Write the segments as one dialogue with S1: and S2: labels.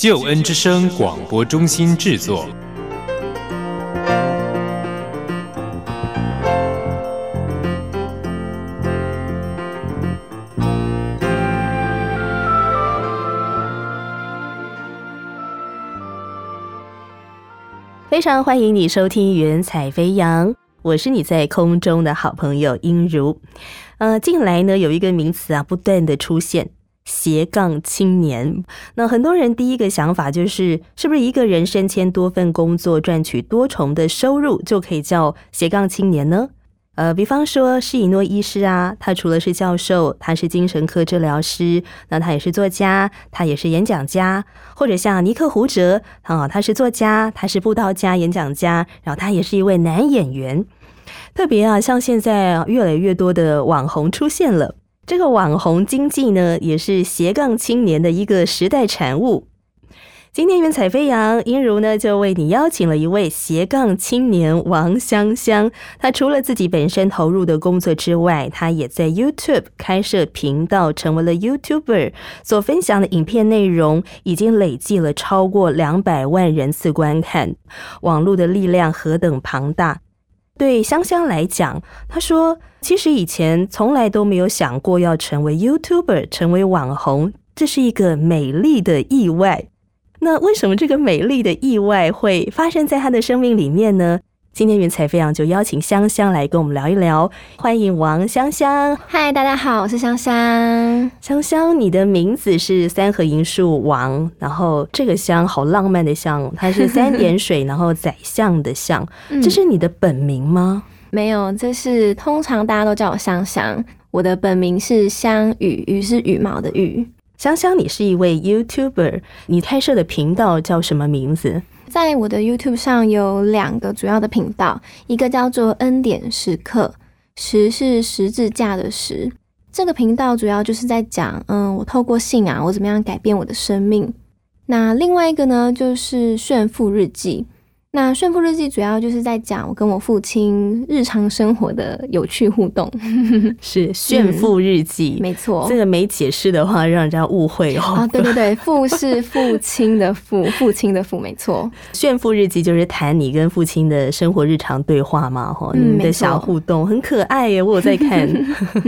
S1: 救恩之声广播中心制作。
S2: 非常欢迎你收听《云彩飞扬》，我是你在空中的好朋友音如。呃，近来呢有一个名词啊，不断的出现。斜杠青年，那很多人第一个想法就是，是不是一个人身兼多份工作，赚取多重的收入，就可以叫斜杠青年呢？呃，比方说施以诺医师啊，他除了是教授，他是精神科治疗师，那他也是作家，他也是演讲家，或者像尼克胡哲啊，他是作家，他是布道家、演讲家，然后他也是一位男演员。特别啊，像现在越来越多的网红出现了。这个网红经济呢，也是斜杠青年的一个时代产物。今天云彩飞扬，音如呢就为你邀请了一位斜杠青年王香香。她除了自己本身投入的工作之外，她也在 YouTube 开设频道，成为了 YouTuber。所分享的影片内容已经累计了超过两百万人次观看。网络的力量何等庞大！对香香来讲，她说：“其实以前从来都没有想过要成为 YouTuber，成为网红，这是一个美丽的意外。那为什么这个美丽的意外会发生在她的生命里面呢？”今天云彩飞扬就邀请香香来跟我们聊一聊，欢迎王香香。
S3: 嗨，大家好，我是香香。
S2: 香香，你的名字是三合银树王，然后这个香好浪漫的香，它是三点水，然后宰相的相，这是你的本名吗？
S3: 没有，这是通常大家都叫我香香。我的本名是香羽，羽是羽毛的羽。
S2: 香香，你是一位 YouTuber，你开设的频道叫什么名字？
S3: 在我的 YouTube 上有两个主要的频道，一个叫做恩典时刻，十是十字架的十。这个频道主要就是在讲，嗯，我透过信啊，我怎么样改变我的生命。那另外一个呢，就是炫富日记。那炫富日记主要就是在讲我跟我父亲日常生活的有趣互动，
S2: 是炫富日记，
S3: 没错。
S2: 这个没解释的话，让人家误会哦。
S3: 啊，对对对，父是父亲的父，父亲的父，没错。
S2: 炫富日记就是谈你跟父亲的生活日常对话嘛，哈，你们的小互动很可爱耶，我有在看。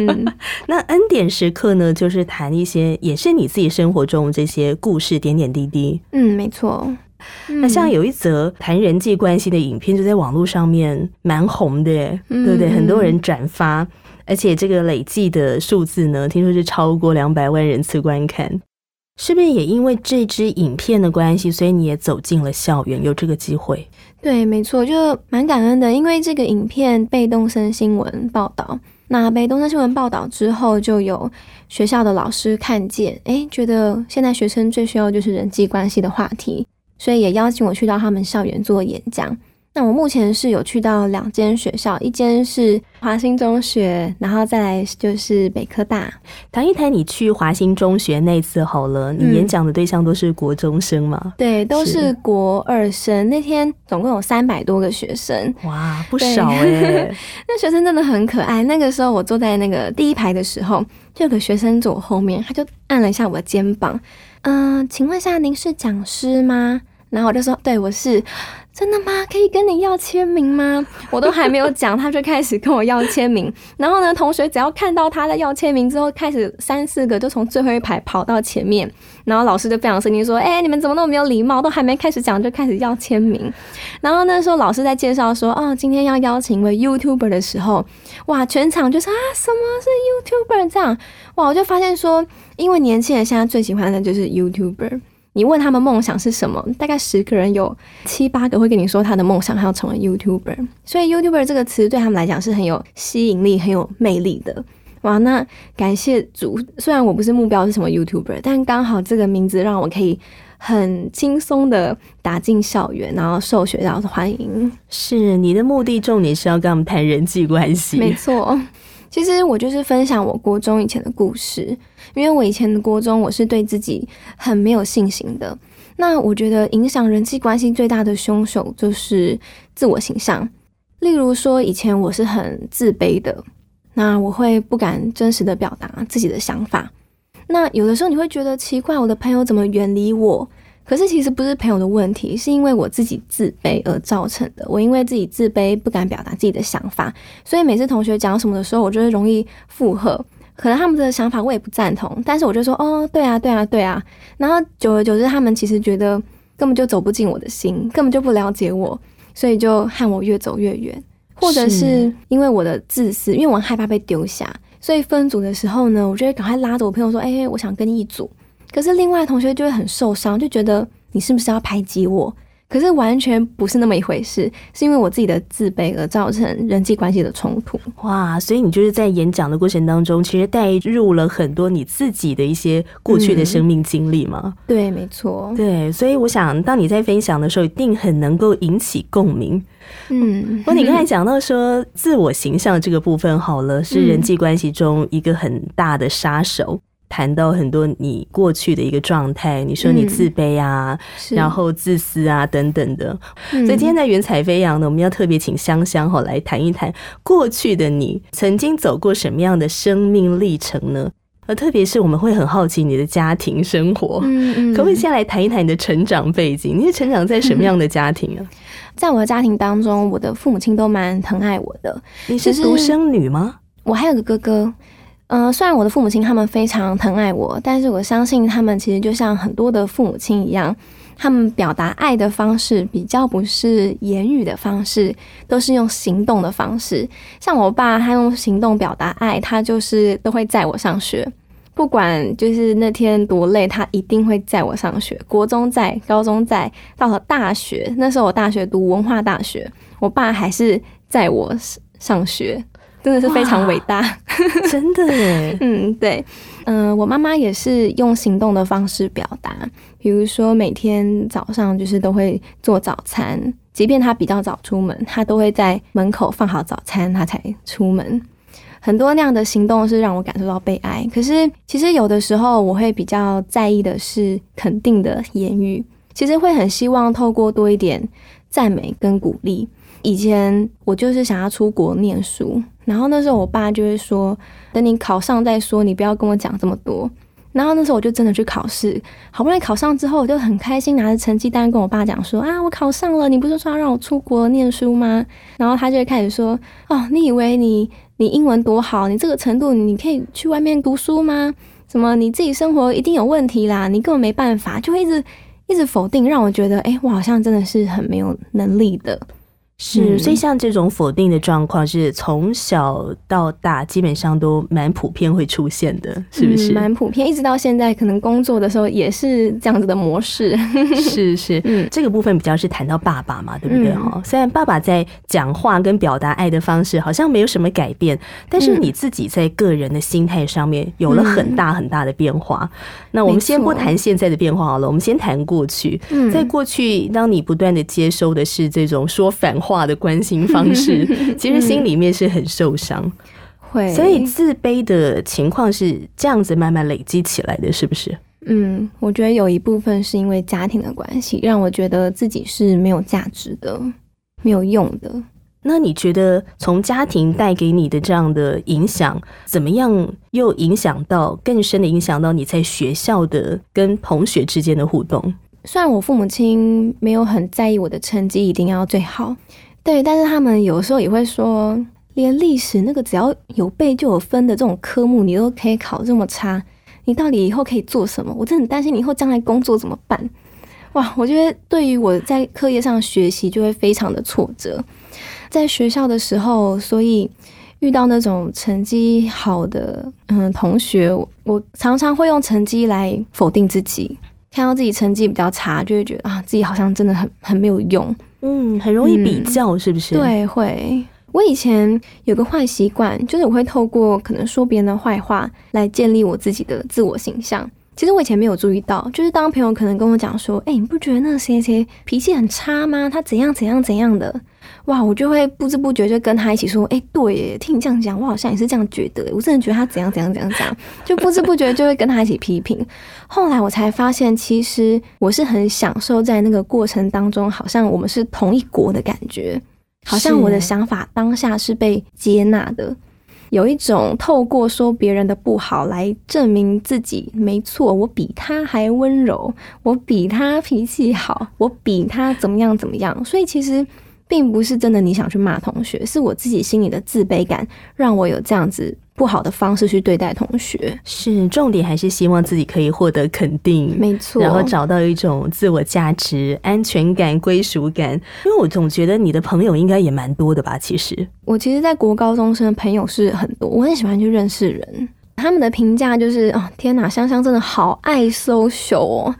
S2: 那恩典时刻呢，就是谈一些也是你自己生活中这些故事点点滴滴。
S3: 嗯，没错。
S2: 那像有一则谈人际关系的影片，就在网络上面蛮红的，对不对？很多人转发，而且这个累计的数字呢，听说是超过两百万人次观看。是不是也因为这支影片的关系，所以你也走进了校园，有这个机会？
S3: 对，没错，就蛮感恩的，因为这个影片被东森新闻报道，那被东森新闻报道之后，就有学校的老师看见，哎，觉得现在学生最需要就是人际关系的话题。所以也邀请我去到他们校园做演讲。那我目前是有去到两间学校，一间是华兴中学，然后再来就是北科大。
S2: 谈一谈你去华兴中学那次好了，你演讲的对象都是国中生吗？
S3: 对，都是国二生。那天总共有三百多个学生，
S2: 哇，不少哎。
S3: 那学生真的很可爱。那个时候我坐在那个第一排的时候，就有个学生坐我后面，他就按了一下我的肩膀，嗯，请问一下，您是讲师吗？然后我就说：“对，我是真的吗？可以跟你要签名吗？” 我都还没有讲，他就开始跟我要签名。然后呢，同学只要看到他在要签名之后，开始三四个就从最后一排跑到前面。然后老师就非常生气说：“哎，你们怎么那么没有礼貌？都还没开始讲就开始要签名。”然后那时候老师在介绍说：“哦，今天要邀请一位 YouTuber 的时候，哇，全场就是啊，什么是 YouTuber？这样哇，我就发现说，因为年轻人现在最喜欢的就是 YouTuber。”你问他们梦想是什么？大概十个人有七八个会跟你说他的梦想还要成为 YouTuber，所以 YouTuber 这个词对他们来讲是很有吸引力、很有魅力的。哇，那感谢主，虽然我不是目标是什么 YouTuber，但刚好这个名字让我可以很轻松的打进校园，然后受学校的欢迎。
S2: 是你的目的重点是要跟他们谈人际关系，
S3: 没错。其实我就是分享我国中以前的故事，因为我以前的国中我是对自己很没有信心的。那我觉得影响人际关系最大的凶手就是自我形象。例如说，以前我是很自卑的，那我会不敢真实的表达自己的想法。那有的时候你会觉得奇怪，我的朋友怎么远离我？可是其实不是朋友的问题，是因为我自己自卑而造成的。我因为自己自卑，不敢表达自己的想法，所以每次同学讲什么的时候，我就会容易附和。可能他们的想法我也不赞同，但是我就说哦，对啊，对啊，对啊。然后久而久之，他们其实觉得根本就走不进我的心，根本就不了解我，所以就和我越走越远。或者是因为我的自私，因为我害怕被丢下，所以分组的时候呢，我就会赶快拉着我朋友说：“哎，我想跟你一组。”可是另外同学就会很受伤，就觉得你是不是要排挤我？可是完全不是那么一回事，是因为我自己的自卑而造成人际关系的冲突。
S2: 哇，所以你就是在演讲的过程当中，其实带入了很多你自己的一些过去的生命经历吗？
S3: 对，没错。
S2: 对，所以我想，当你在分享的时候，一定很能够引起共鸣。嗯，不过你刚才讲到说自我形象这个部分，好了，是人际关系中一个很大的杀手。谈到很多你过去的一个状态，你说你自卑啊，然后自私啊等等的。所以今天在云彩飞扬呢，我们要特别请香香哈来谈一谈过去的你曾经走过什么样的生命历程呢？呃，特别是我们会很好奇你的家庭生活，可不可以先来谈一谈你的成长背景？你是成长在什么样的家庭啊？
S3: 在我的家庭当中，我的父母亲都蛮疼爱我的。
S2: 你是独生女吗？
S3: 我还有个哥哥。嗯，虽然我的父母亲他们非常疼爱我，但是我相信他们其实就像很多的父母亲一样，他们表达爱的方式比较不是言语的方式，都是用行动的方式。像我爸，他用行动表达爱，他就是都会载我上学，不管就是那天多累，他一定会载我上学。国中在，高中在，到了大学，那时候我大学读文化大学，我爸还是载我上学。真的是非常伟大，
S2: 真的耶。
S3: 嗯，对，嗯，我妈妈也是用行动的方式表达，比如说每天早上就是都会做早餐，即便她比较早出门，她都会在门口放好早餐，她才出门。很多那样的行动是让我感受到被爱。可是其实有的时候我会比较在意的是肯定的言语，其实会很希望透过多一点赞美跟鼓励。以前我就是想要出国念书。然后那时候我爸就会说：“等你考上再说，你不要跟我讲这么多。”然后那时候我就真的去考试，好不容易考上之后，我就很开心，拿着成绩单跟我爸讲说：“啊，我考上了！你不是说要让我出国念书吗？”然后他就会开始说：“哦，你以为你你英文多好，你这个程度你可以去外面读书吗？什么你自己生活一定有问题啦，你根本没办法，就会一直一直否定，让我觉得，哎，我好像真的是很没有能力的。”
S2: 是，所以像这种否定的状况，是从小到大基本上都蛮普遍会出现的，是不是？
S3: 蛮普遍，一直到现在，可能工作的时候也是这样子的模式。
S2: 是是，嗯，这个部分比较是谈到爸爸嘛，对不对？哈，虽然爸爸在讲话跟表达爱的方式好像没有什么改变，但是你自己在个人的心态上面有了很大很大的变化。那我们先不谈现在的变化好了，我们先谈过去。在过去，当你不断的接收的是这种说反话。话的关心方式，其实心里面是很受伤，
S3: 会，
S2: 所以自卑的情况是这样子慢慢累积起来的，是不是？
S3: 嗯，我觉得有一部分是因为家庭的关系，让我觉得自己是没有价值的、没有用的。
S2: 那你觉得从家庭带给你的这样的影响，怎么样又影响到更深的影响到你在学校的跟同学之间的互动？
S3: 虽然我父母亲没有很在意我的成绩一定要最好，对，但是他们有时候也会说，连历史那个只要有背就有分的这种科目，你都可以考这么差，你到底以后可以做什么？我真的很担心你以后将来工作怎么办？哇，我觉得对于我在课业上学习就会非常的挫折，在学校的时候，所以遇到那种成绩好的嗯同学，我常常会用成绩来否定自己。看到自己成绩比较差，就会觉得啊，自己好像真的很很没有用，
S2: 嗯，很容易比较，是不是？
S3: 对，会。我以前有个坏习惯，就是我会透过可能说别人的坏话来建立我自己的自我形象。其实我以前没有注意到，就是当朋友可能跟我讲说：“哎、你不觉得那个谁谁脾气很差吗？他怎样怎样怎样的？”哇，我就会不知不觉就跟他一起说：“哎、对耶，听你这样讲，我好像也是这样觉得。我真的觉得他怎样怎样怎样怎样。”就不知不觉就会跟他一起批评。后来我才发现，其实我是很享受在那个过程当中，好像我们是同一国的感觉，好像我的想法当下是被接纳的。有一种透过说别人的不好来证明自己没错，我比他还温柔，我比他脾气好，我比他怎么样怎么样。所以其实并不是真的你想去骂同学，是我自己心里的自卑感让我有这样子不好的方式去对待同学。
S2: 是重点还是希望自己可以获得肯定，
S3: 没错，
S2: 然后找到一种自我价值、安全感、归属感。因为我总觉得你的朋友应该也蛮多的吧？其实，
S3: 我其实，在国高中生的朋友是很多，我很喜欢去认识人。他们的评价就是，哦，天哪，香香真的好爱 social 哦。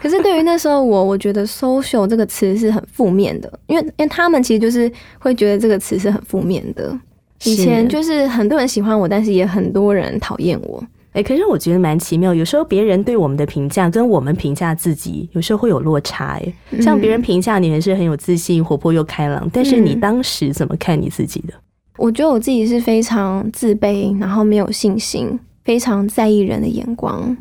S3: 可是对于那时候我，我觉得 social 这个词是很负面的，因为因为他们其实就是会觉得这个词是很负面的。以前就是很多人喜欢我，但是也很多人讨厌我。
S2: 哎，可是我觉得蛮奇妙，有时候别人对我们的评价跟我们评价自己，有时候会有落差。哎，像别人评价你还是很有自信、活泼又开朗，但是你
S3: 嗯
S2: 当时怎么看你自己的？
S3: 我觉得我自己是非常自卑，然后没有信心，非常在意人的眼光。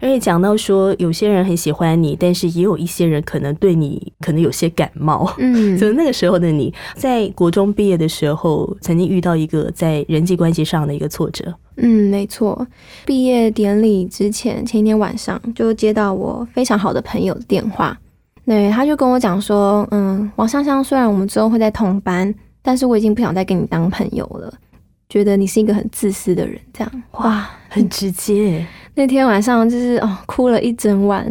S2: 而且讲到说，有些人很喜欢你，但是也有一些人可能对你可能有些感冒。
S3: 嗯
S2: 所以那个时候的你，在国中毕业的时候，曾经遇到一个在人际关系上的一个挫折。
S3: 嗯，没错。毕业典礼之前前一天晚上，就接到我非常好的朋友的电话，对，他就跟我讲说，嗯，王香香，虽然我们之后会在同班，但是我已经不想再跟你当朋友了，觉得你是一个很自私的人，这样。哇，
S2: 很直接，
S3: 那天晚上就是哦，哭了一整晚，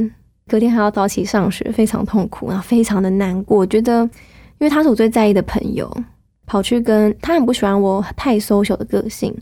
S3: 隔天还要早起上学，非常痛苦，然后非常的难过，觉得因为他是我最在意的朋友，跑去跟他很不喜欢我太 social 的个性。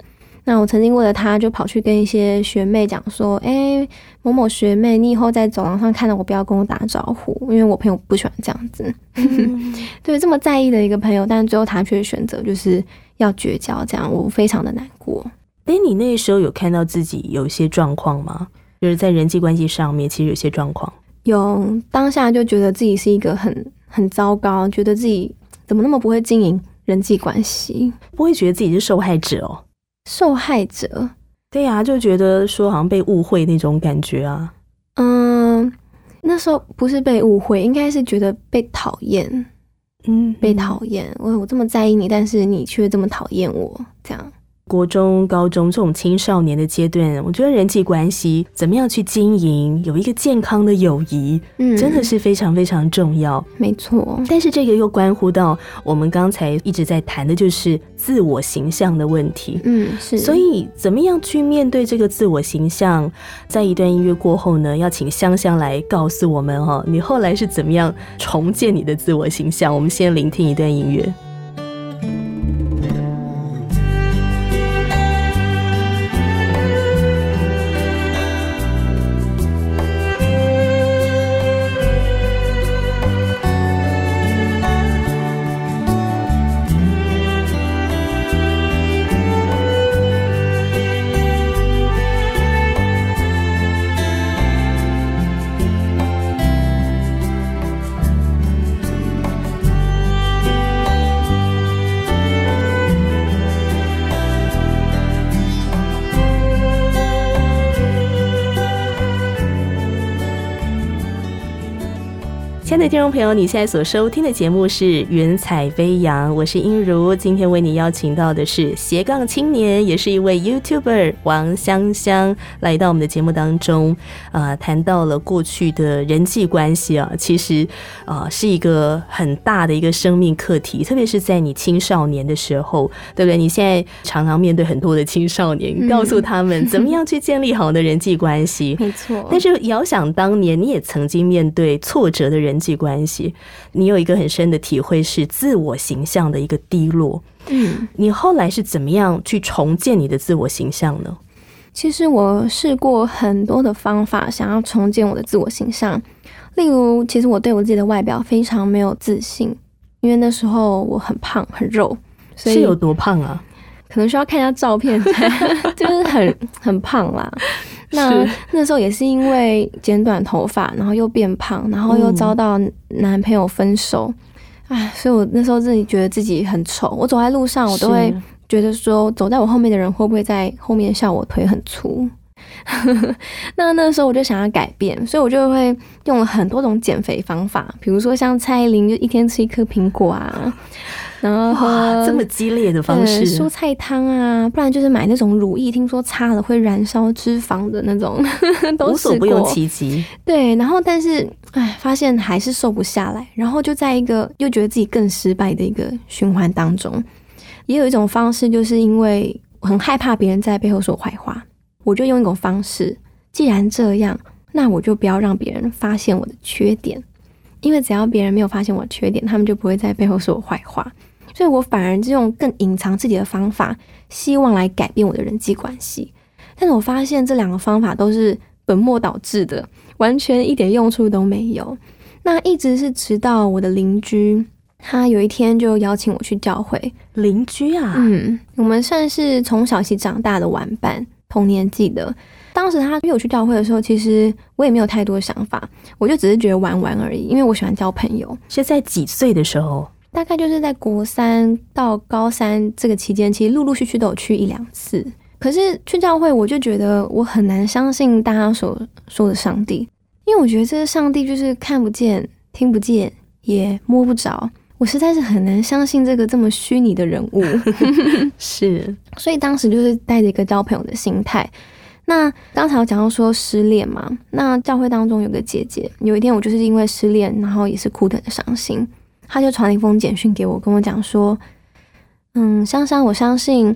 S3: 那我曾经为了他，就跑去跟一些学妹讲说：“哎、某某学妹，你以后在走廊上看到我，不要跟我打招呼，因为我朋友不喜欢这样子。对，这么在意的一个朋友，但最后他却选择就是要绝交，这样我非常的难过。
S2: 哎，你那时候有看到自己有一些状况吗？就是在人际关系上面，其实有些状况。
S3: 有当下就觉得自己是一个很很糟糕，觉得自己怎么那么不会经营人际关系，
S2: 不会觉得自己是受害者哦。
S3: 受害者。
S2: 对呀、就觉得说好像被误会那种感觉啊。
S3: 嗯，那时候不是被误会，应该是觉得被讨厌，
S2: 嗯，
S3: 被讨厌。我我这么在意你，但是你却这么讨厌我，这样。
S2: 国中、高中这种青少年的阶段，我觉得人际关系怎么样去经营，有一个健康的友谊，
S3: 嗯，
S2: 真的是非常非常重要。
S3: 没错。
S2: 但是这个又关乎到我们刚才一直在谈的，就是自我形象的问题。
S3: 嗯，是。
S2: 所以，怎么样去面对这个自我形象？在一段音乐过后呢，要请香香来告诉我们哦，你后来是怎么样重建你的自我形象？我们先聆听一段音乐。的听众朋友，你现在所收听的节目是《云彩飞扬》，我是英如。今天为你邀请到的是斜杠青年，也是一位 YouTuber 王香香，来到我们的节目当中。呃，谈到了过去的人际关系啊，其实呃是一个很大的一个生命课题，特别是在你青少年的时候，对不对？你现在常常面对很多的青少年，
S3: 嗯
S2: 告诉他们怎么样去建立好的人际关系。
S3: 没错。
S2: 但是遥想当年，你也曾经面对挫折的人际关系，你有一个很深的体会是自我形象的一个低落。
S3: 嗯，
S2: 你后来是怎么样去重建你的自我形象呢？
S3: 其实我试过很多的方法，想要重建我的自我形象。例如，其实我对我自己的外表非常没有自信，因为那时候我很胖很肉，所以
S2: 是有多胖啊？
S3: 可能需要看一下照片，就是很很胖啦。那那时候也是因为剪短头发，然后又变胖，然后又遭到男朋友分手，唉，所以我那时候自己觉得自己很丑。我走在路上，我都会觉得说，走在我后面的人会不会在后面笑我腿很粗？那那时候我就想要改变，所以我就会用了很多种减肥方法，比如说像蔡依林就一天吃一颗苹果啊，然后
S2: 这么激烈的方式，
S3: 蔬菜汤啊，不然就是买那种乳液，听说擦了会燃烧脂肪的那种，
S2: 无所不用其极。
S3: 对，然后但是哎，发现还是瘦不下来，然后就在一个又觉得自己更失败的一个循环当中。也有一种方式，就是因为很害怕别人在背后说坏话。我就用一种方式，既然这样，那我就不要让别人发现我的缺点，因为只要别人没有发现我的缺点，他们就不会在背后说我坏话。所以我反而就用更隐藏自己的方法，希望来改变我的人际关系。但是我发现这两个方法都是本末倒置的，完全一点用处都没有。那一直是直到我的邻居，他有一天就邀请我去教会。
S2: 邻居啊，
S3: 嗯，我们算是从小一起长大的玩伴。同年记得，当时他约我去教会的时候，其实我也没有太多想法，我就只是觉得玩玩而已，因为我喜欢交朋友。
S2: 是在几岁的时候？
S3: 大概就是在国三到高三这个期间，其实陆陆续续都有去一两次。可是去教会，我就觉得我很难相信大家所说的上帝，因为我觉得这个上帝就是看不见、听不见、也摸不着。我实在是很难相信这个这么虚拟的人物，
S2: 是，
S3: 所以当时就是带着一个交朋友的心态。那刚才我讲到说失恋嘛，那教会当中有个姐姐，有一天我就是因为失恋，然后也是哭得很伤心，她就传了一封简讯给我，跟我讲说：“嗯，香香，我相信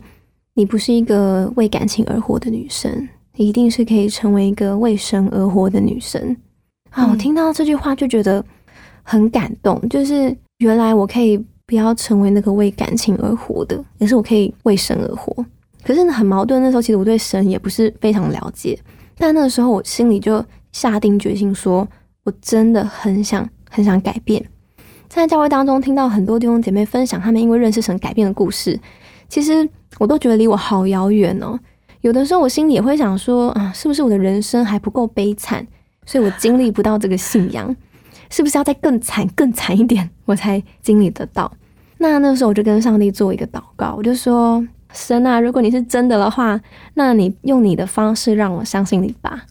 S3: 你不是一个为感情而活的女生，你一定是可以成为一个为神而活的女生。”啊，我听到这句话就觉得很感动，就是。原来我可以不要成为那个为感情而活的，也是我可以为神而活。可是很矛盾，那时候其实我对神也不是非常了解，但那个时候我心里就下定决心，说我真的很想很想改变。在教会当中听到很多弟兄姐妹分享他们因为认识神改变的故事，其实我都觉得离我好遥远哦。有的时候我心里也会想说啊，是不是我的人生还不够悲惨，所以我经历不到这个信仰。是不是要再更惨、更惨一点，我才经历得到？那那时候我就跟上帝做一个祷告，我就说：“神啊，如果你是真的的话，那你用你的方式让我相信你吧。”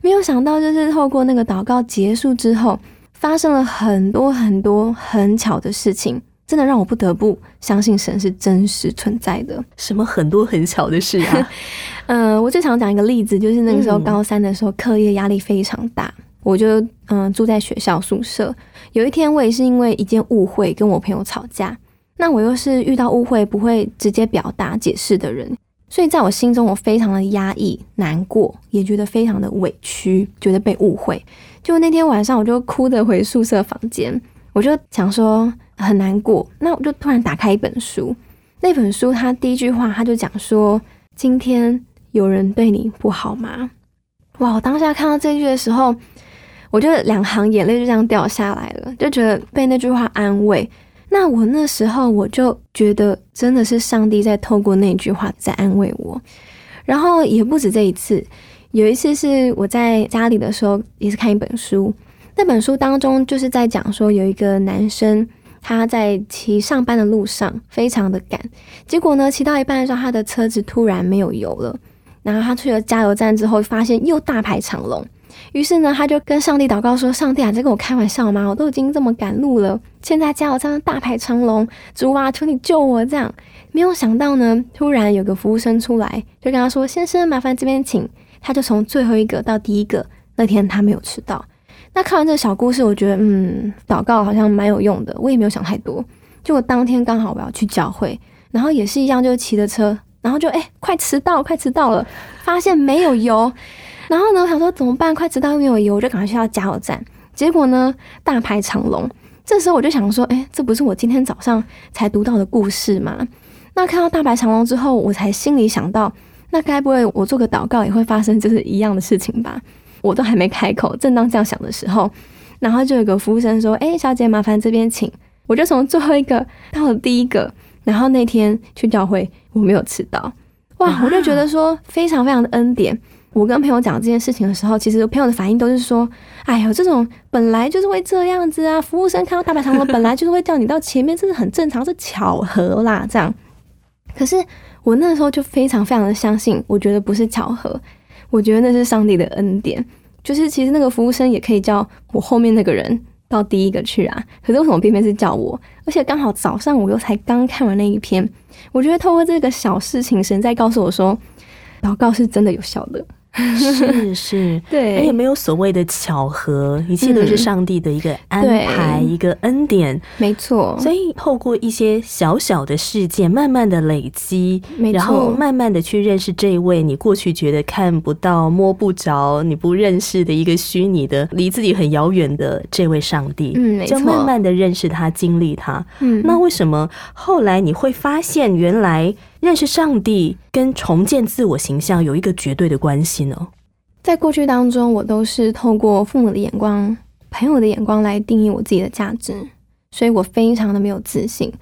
S3: 没有想到，就是透过那个祷告结束之后，发生了很多很多很巧的事情，真的让我不得不相信神是真实存在的。
S2: 什么很多很巧的事啊？
S3: 嗯，我最常讲一个例子，就是那个时候高三的时候，课业压力非常大。我就嗯住在学校宿舍。有一天，我也是因为一件误会跟我朋友吵架。那我又是遇到误会不会直接表达解释的人，所以在我心中我非常的压抑、难过，也觉得非常的委屈，觉得被误会。就那天晚上，我就哭着回宿舍房间，我就想说很难过。那我就突然打开一本书，那本书它第一句话他就讲说：“今天有人对你不好吗？”哇！我当下看到这句的时候。我就两行眼泪就这样掉下来了，就觉得被那句话安慰。那我那时候我就觉得真的是上帝在透过那句话在安慰我。然后也不止这一次，有一次是我在家里的时候也是看一本书，那本书当中就是在讲说有一个男生他在骑上班的路上非常的赶，结果呢骑到一半的时候他的车子突然没有油了，然后他去了加油站之后发现又大排长龙。于是呢，他就跟上帝祷告说：“上帝啊，在跟我开玩笑吗？我都已经这么赶路了，现在加油站大排长龙，主啊，求你救我！”这样没有想到呢，突然有个服务生出来，就跟他说：“先生，麻烦这边请。”他就从最后一个到第一个，那天他没有迟到。那看完这个小故事，我觉得嗯，祷告好像蛮有用的。我也没有想太多，就我当天刚好我要去教会，然后也是一样，就骑着车，然后就哎，快迟到，快迟到了，发现没有油。然后呢，我想说怎么办？快迟到没有油，我就赶快去到加油站。结果呢，大排长龙。这时候我就想说，哎，这不是我今天早上才读到的故事吗？那看到大排长龙之后，我才心里想到，那该不会我做个祷告也会发生就是一样的事情吧？我都还没开口，正当这样想的时候，然后就有个服务生说：“哎，小姐，麻烦这边请。”我就从最后一个到了第一个。然后那天去教会，我没有迟到。哇，我就觉得说非常非常的恩典。我跟朋友讲这件事情的时候，其实朋友的反应都是说：“哎呦，这种本来就是会这样子啊，服务生看到大排长龙，本来就是会叫你到前面，这是很正常，是巧合啦。”这样。可是我那时候就非常非常的相信，我觉得不是巧合，我觉得那是上帝的恩典。就是其实那个服务生也可以叫我后面那个人到第一个去啊，可是为什么偏偏是叫我？而且刚好早上我又才刚看完那一篇，我觉得透过这个小事情，神在告诉我说，祷告是真的有效的。
S2: 是是，
S3: 对，
S2: 而且没有所谓的巧合，一切都是上帝的一个安排，一个恩典，
S3: 没错。
S2: 所以透过一些小小的事件，慢慢的累积，然后慢慢的去认识这一位你过去觉得看不到、摸不着、你不认识的一个虚拟的、离自己很遥远的这位上帝，
S3: 嗯，没错。
S2: 就慢慢的认识他，经历他。嗯，那为什么后来你会发现，原来？认识上帝跟重建自我形象有一个绝对的关系呢。
S3: 在过去当中，我都是透过父母的眼光、朋友的眼光来定义我自己的价值，所以我非常的没有自信。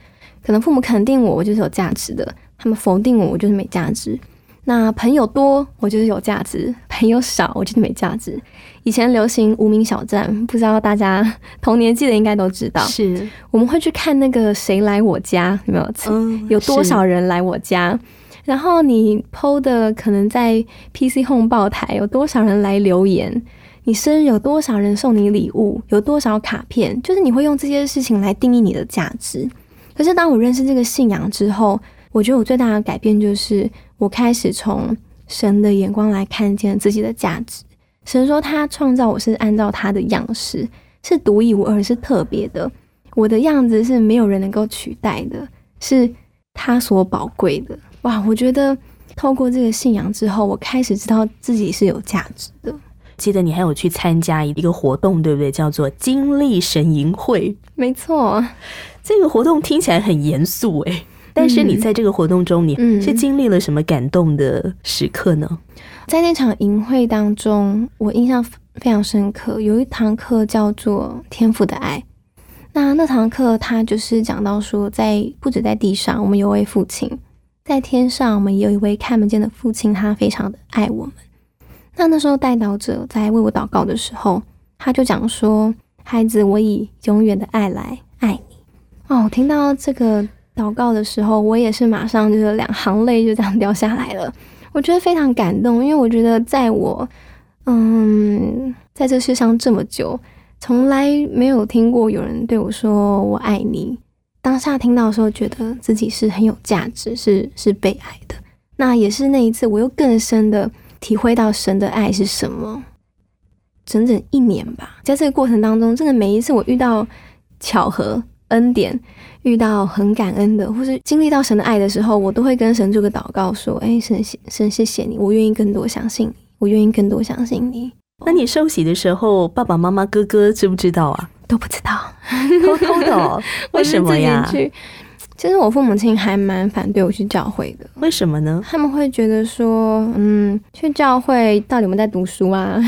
S3: 可能父母肯定我，我就是有价值的；他们否定我，我就是没价值。那朋友多，我就是有价值；朋友少，我就是没价值。以前流行无名小站，不知道大家同年纪的应该都知道。
S2: 是，
S3: 我们会去看那个谁来我家，有没有？嗯，有多少人来我家？然后你 PO 的可能在 PC Home 报台，有多少人来留言？你生日有多少人送你礼物？有多少卡片？就是你会用这些事情来定义你的价值。可是当我认识这个信仰之后，我觉得我最大的改变就是。我开始从神的眼光来看见自己的价值。神说他创造我是按照他的样式，是独一无二，是特别的。我的样子是没有人能够取代的，是他所宝贵的。哇！我觉得透过这个信仰之后，我开始知道自己是有价值的。
S2: 记得你还有去参加一个活动，对不对？叫做经历神营会。
S3: 没错，
S2: 这个活动听起来很严肃，诶。但是你在这个活动中，你是经历了什么感动的时刻呢？
S3: 在那场营会当中，我印象非常深刻。有一堂课叫做《天赋的爱》，那那堂课他就是讲到说，在不止在地上，我们有位父亲；在天上，我们有一位看不见的父亲，他非常的爱我们。那那时候带导者在为我祷告的时候，他就讲说：“孩子，我以永远的爱来爱你。”哦，我听到这个。祷告的时候，我也是马上就是两行泪就这样掉下来了。我觉得非常感动，因为我觉得在我嗯在这世上这么久，从来没有听过有人对我说我爱你。当下听到的时候，觉得自己是很有价值，是是被爱的。那也是那一次，我又更深的体会到神的爱是什么。整整一年吧，在这个过程当中，真的每一次我遇到巧合恩典。遇到很感恩的，或是经历到神的爱的时候，我都会跟神做个祷告，说：“哎，神谢神谢谢你，我愿意更多相信你，我愿意更多相信你。”
S2: 那你受洗的时候，爸爸妈妈、哥哥知不知道啊？
S3: 都不知道，
S2: 偷偷的，为什么呀？
S3: 其实我父母亲还蛮反对我去教会的，
S2: 为什么呢？
S3: 他们会觉得说，嗯，去教会到底有没有在读书啊？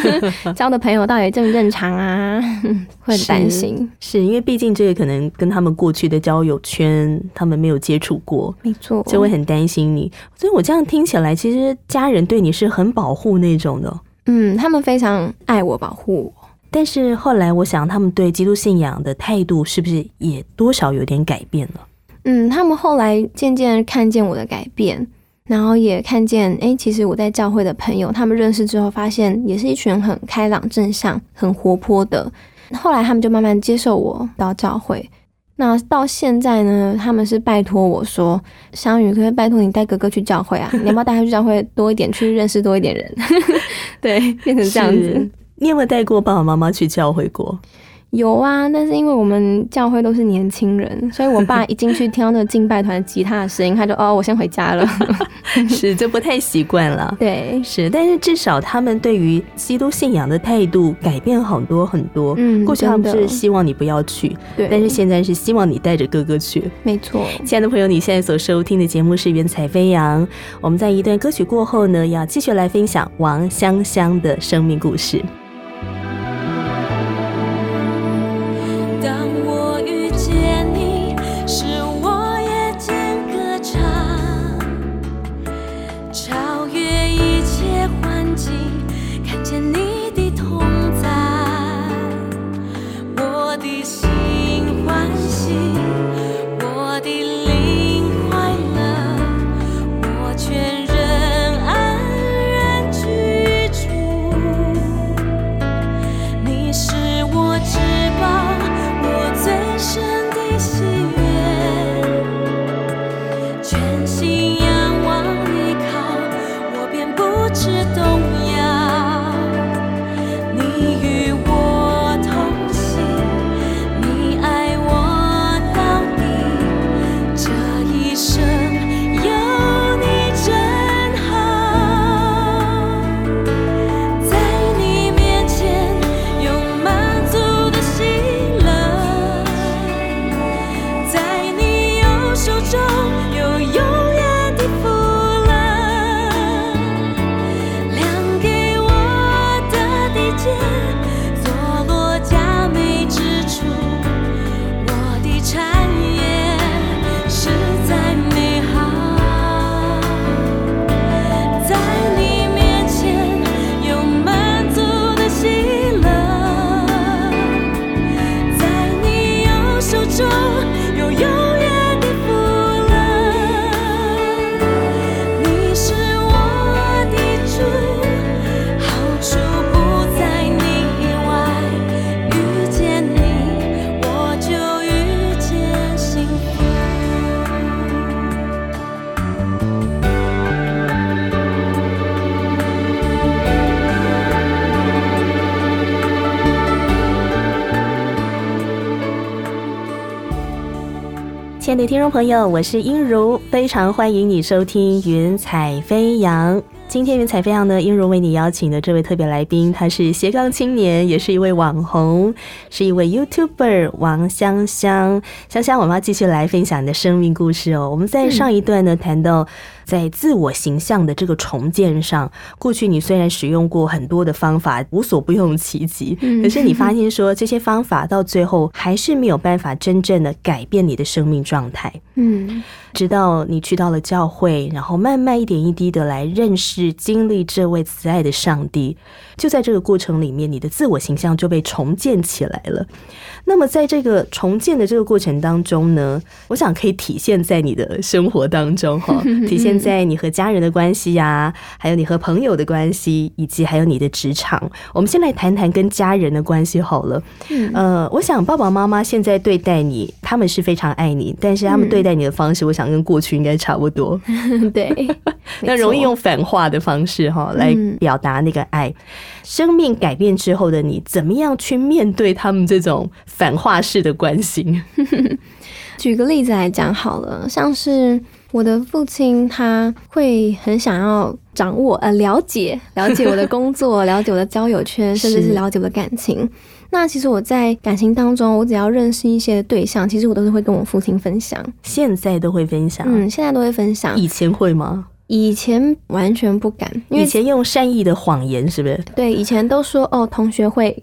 S3: 交的朋友到底正不正常啊？会很担心，
S2: 是因为毕竟这个可能跟他们过去的交友圈，他们没有接触过，
S3: 没错，
S2: 就会很担心你。所以我这样听起来，其实家人对你是很保护那种的，
S3: 嗯，他们非常爱我，保护我。
S2: 但是后来，我想他们对基督信仰的态度是不是也多少有点改变了？
S3: 嗯，他们后来渐渐看见我的改变，然后也看见，哎，其实我在教会的朋友，他们认识之后，发现也是一群很开朗、正向、很活泼的。后来他们就慢慢接受我到教会。那到现在呢，他们是拜托我说：“香宇，可以拜托你带哥哥去教会啊？你要不要带他去教会多一点，去认识多一点人？” 对，变成这样子。
S2: 你有没有带过爸爸妈妈去教会过？
S3: 有啊，但是因为我们教会都是年轻人，所以我爸 一进去听到那个敬拜团吉他的声音，他就哦，我先回家了。
S2: 是，就不太习惯了。
S3: 对，
S2: 是，但是至少他们对于基督信仰的态度改变很多很多。
S3: 嗯，
S2: 过去他们是希望你不要去，
S3: 对，
S2: 但是现在是希望你带着哥哥去。
S3: 没错，
S2: 亲爱的朋友，你现在所收听的节目是《云彩飞扬》，我们在一段歌曲过后呢，要继续来分享王香香的生命故事。
S4: 的
S2: 听众朋友，我是音如，非常欢迎你收听《云彩飞扬》。今天《云彩飞扬》呢，音如为你邀请的这位特别来宾，他是斜杠青年，也是一位网红，是一位 YouTuber 王香香。香香，我们要继续来分享你的生命故事哦。我们在上一段呢谈到。在自我形象的这个重建上，过去你虽然使用过很多的方法，无所不用其极，可是你发现说这些方法到最后还是没有办法真正的改变你的生命状态。
S3: 嗯，
S2: 直到你去到了教会，然后慢慢一点一滴的来认识、经历这位慈爱的上帝，就在这个过程里面，你的自我形象就被重建起来了。那么，在这个重建的这个过程当中呢，我想可以体现在你的生活当中哈，体现在你和家人的关系呀，还有你和朋友的关系，以及还有你的职场。我们先来谈谈跟家人的关系好了。呃，我想爸爸妈妈现在对待你，他们是非常爱你，但是他们对待你的方式，我想跟过去应该差不多。
S3: 对，
S2: 那容易用反话的方式哈来表达那个爱。生命改变之后的你，怎么样去面对他们这种反话式的关心？
S3: 举个例子来讲好了，像是我的父亲，他会很想要掌握、呃了解、了解我的工作，了解我的交友圈，甚至是了解我的感情。那其实我在感情当中，我只要认识一些对象，其实我都是会跟我父亲分享。
S2: 现在都会分享，
S3: 嗯，现在都会分享。
S2: 以前会吗？
S3: 以前完全不敢，因为
S2: 以前用善意的谎言，是不是？
S3: 对，以前都说哦，同学会，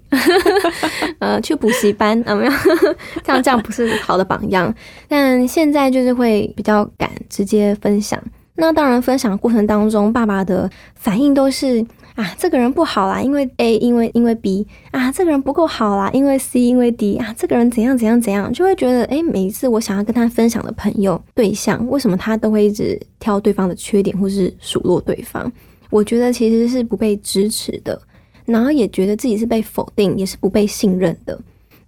S3: 呃，去补习班，有没有？这样这样不是好的榜样。但现在就是会比较敢直接分享。那当然，分享的过程当中，爸爸的反应都是啊，这个人不好啦，因为 A，因为因为 B 啊，这个人不够好啦，因为 C，因为 D 啊，这个人怎样怎样怎样，就会觉得诶，每一次我想要跟他分享的朋友对象，为什么他都会一直挑对方的缺点，或是数落对方？我觉得其实是不被支持的，然后也觉得自己是被否定，也是不被信任的。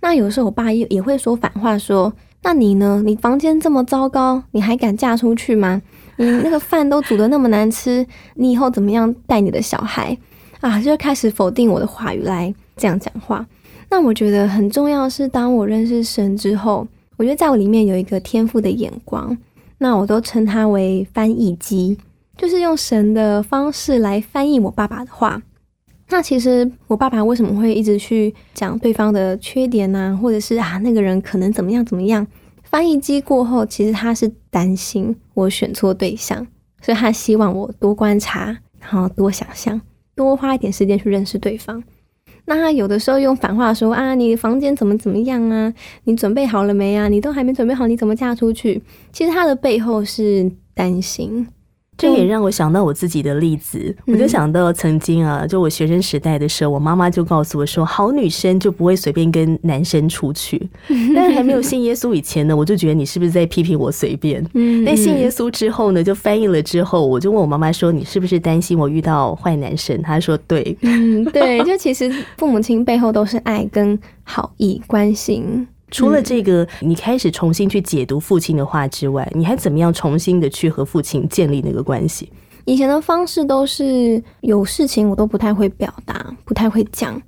S3: 那有时候我爸也也会说反话说，那你呢？你房间这么糟糕，你还敢嫁出去吗？你那个饭都煮的那么难吃，你以后怎么样带你的小孩啊？就开始否定我的话语来这样讲话。那我觉得很重要是，当我认识神之后，我觉得在我里面有一个天赋的眼光，那我都称它为翻译机，就是用神的方式来翻译我爸爸的话。那其实我爸爸为什么会一直去讲对方的缺点呢、或者是啊那个人可能怎么样怎么样？翻译机过后，其实他是担心我选错对象，所以他希望我多观察，然后多想象，多花一点时间去认识对方。那他有的时候用反话说啊，你房间怎么怎么样啊？你准备好了没啊？你都还没准备好，你怎么嫁出去？其实他的背后是担心，
S2: 这也让我想到我自己的例子，我就想到曾经啊，就我学生时代的时候，我妈妈就告诉我说，好女生就不会随便跟男生出去。但是还没有信耶稣以前呢，我就觉得你是不是在批评我随便？
S3: 嗯
S2: 但信耶稣之后呢，就翻译了之后，我就问我妈妈说，你是不是担心我遇到坏男生？她说对。
S3: 嗯，对，就其实父母亲背后都是爱跟好意、关心。
S2: 除了这个，你开始重新去解读父亲的话之外，你还怎么样重新的去和父亲建立那个关系？
S3: 以前的方式都是有事情我都不太会表达，不太会讲。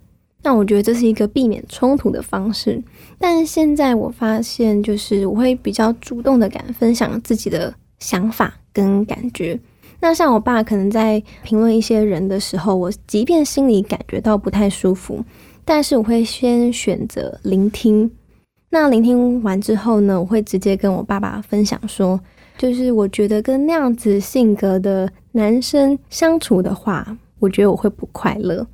S3: 那我觉得这是一个避免冲突的方式。但是现在我发现，就是我会比较主动的敢分享自己的想法跟感觉。那像我爸可能在评论一些人的时候，我即便心里感觉到不太舒服，但是我会先选择聆听。那聆听完之后呢，我会直接跟我爸爸分享说，就是我觉得跟那样子性格的男生相处的话，我觉得我会不快乐。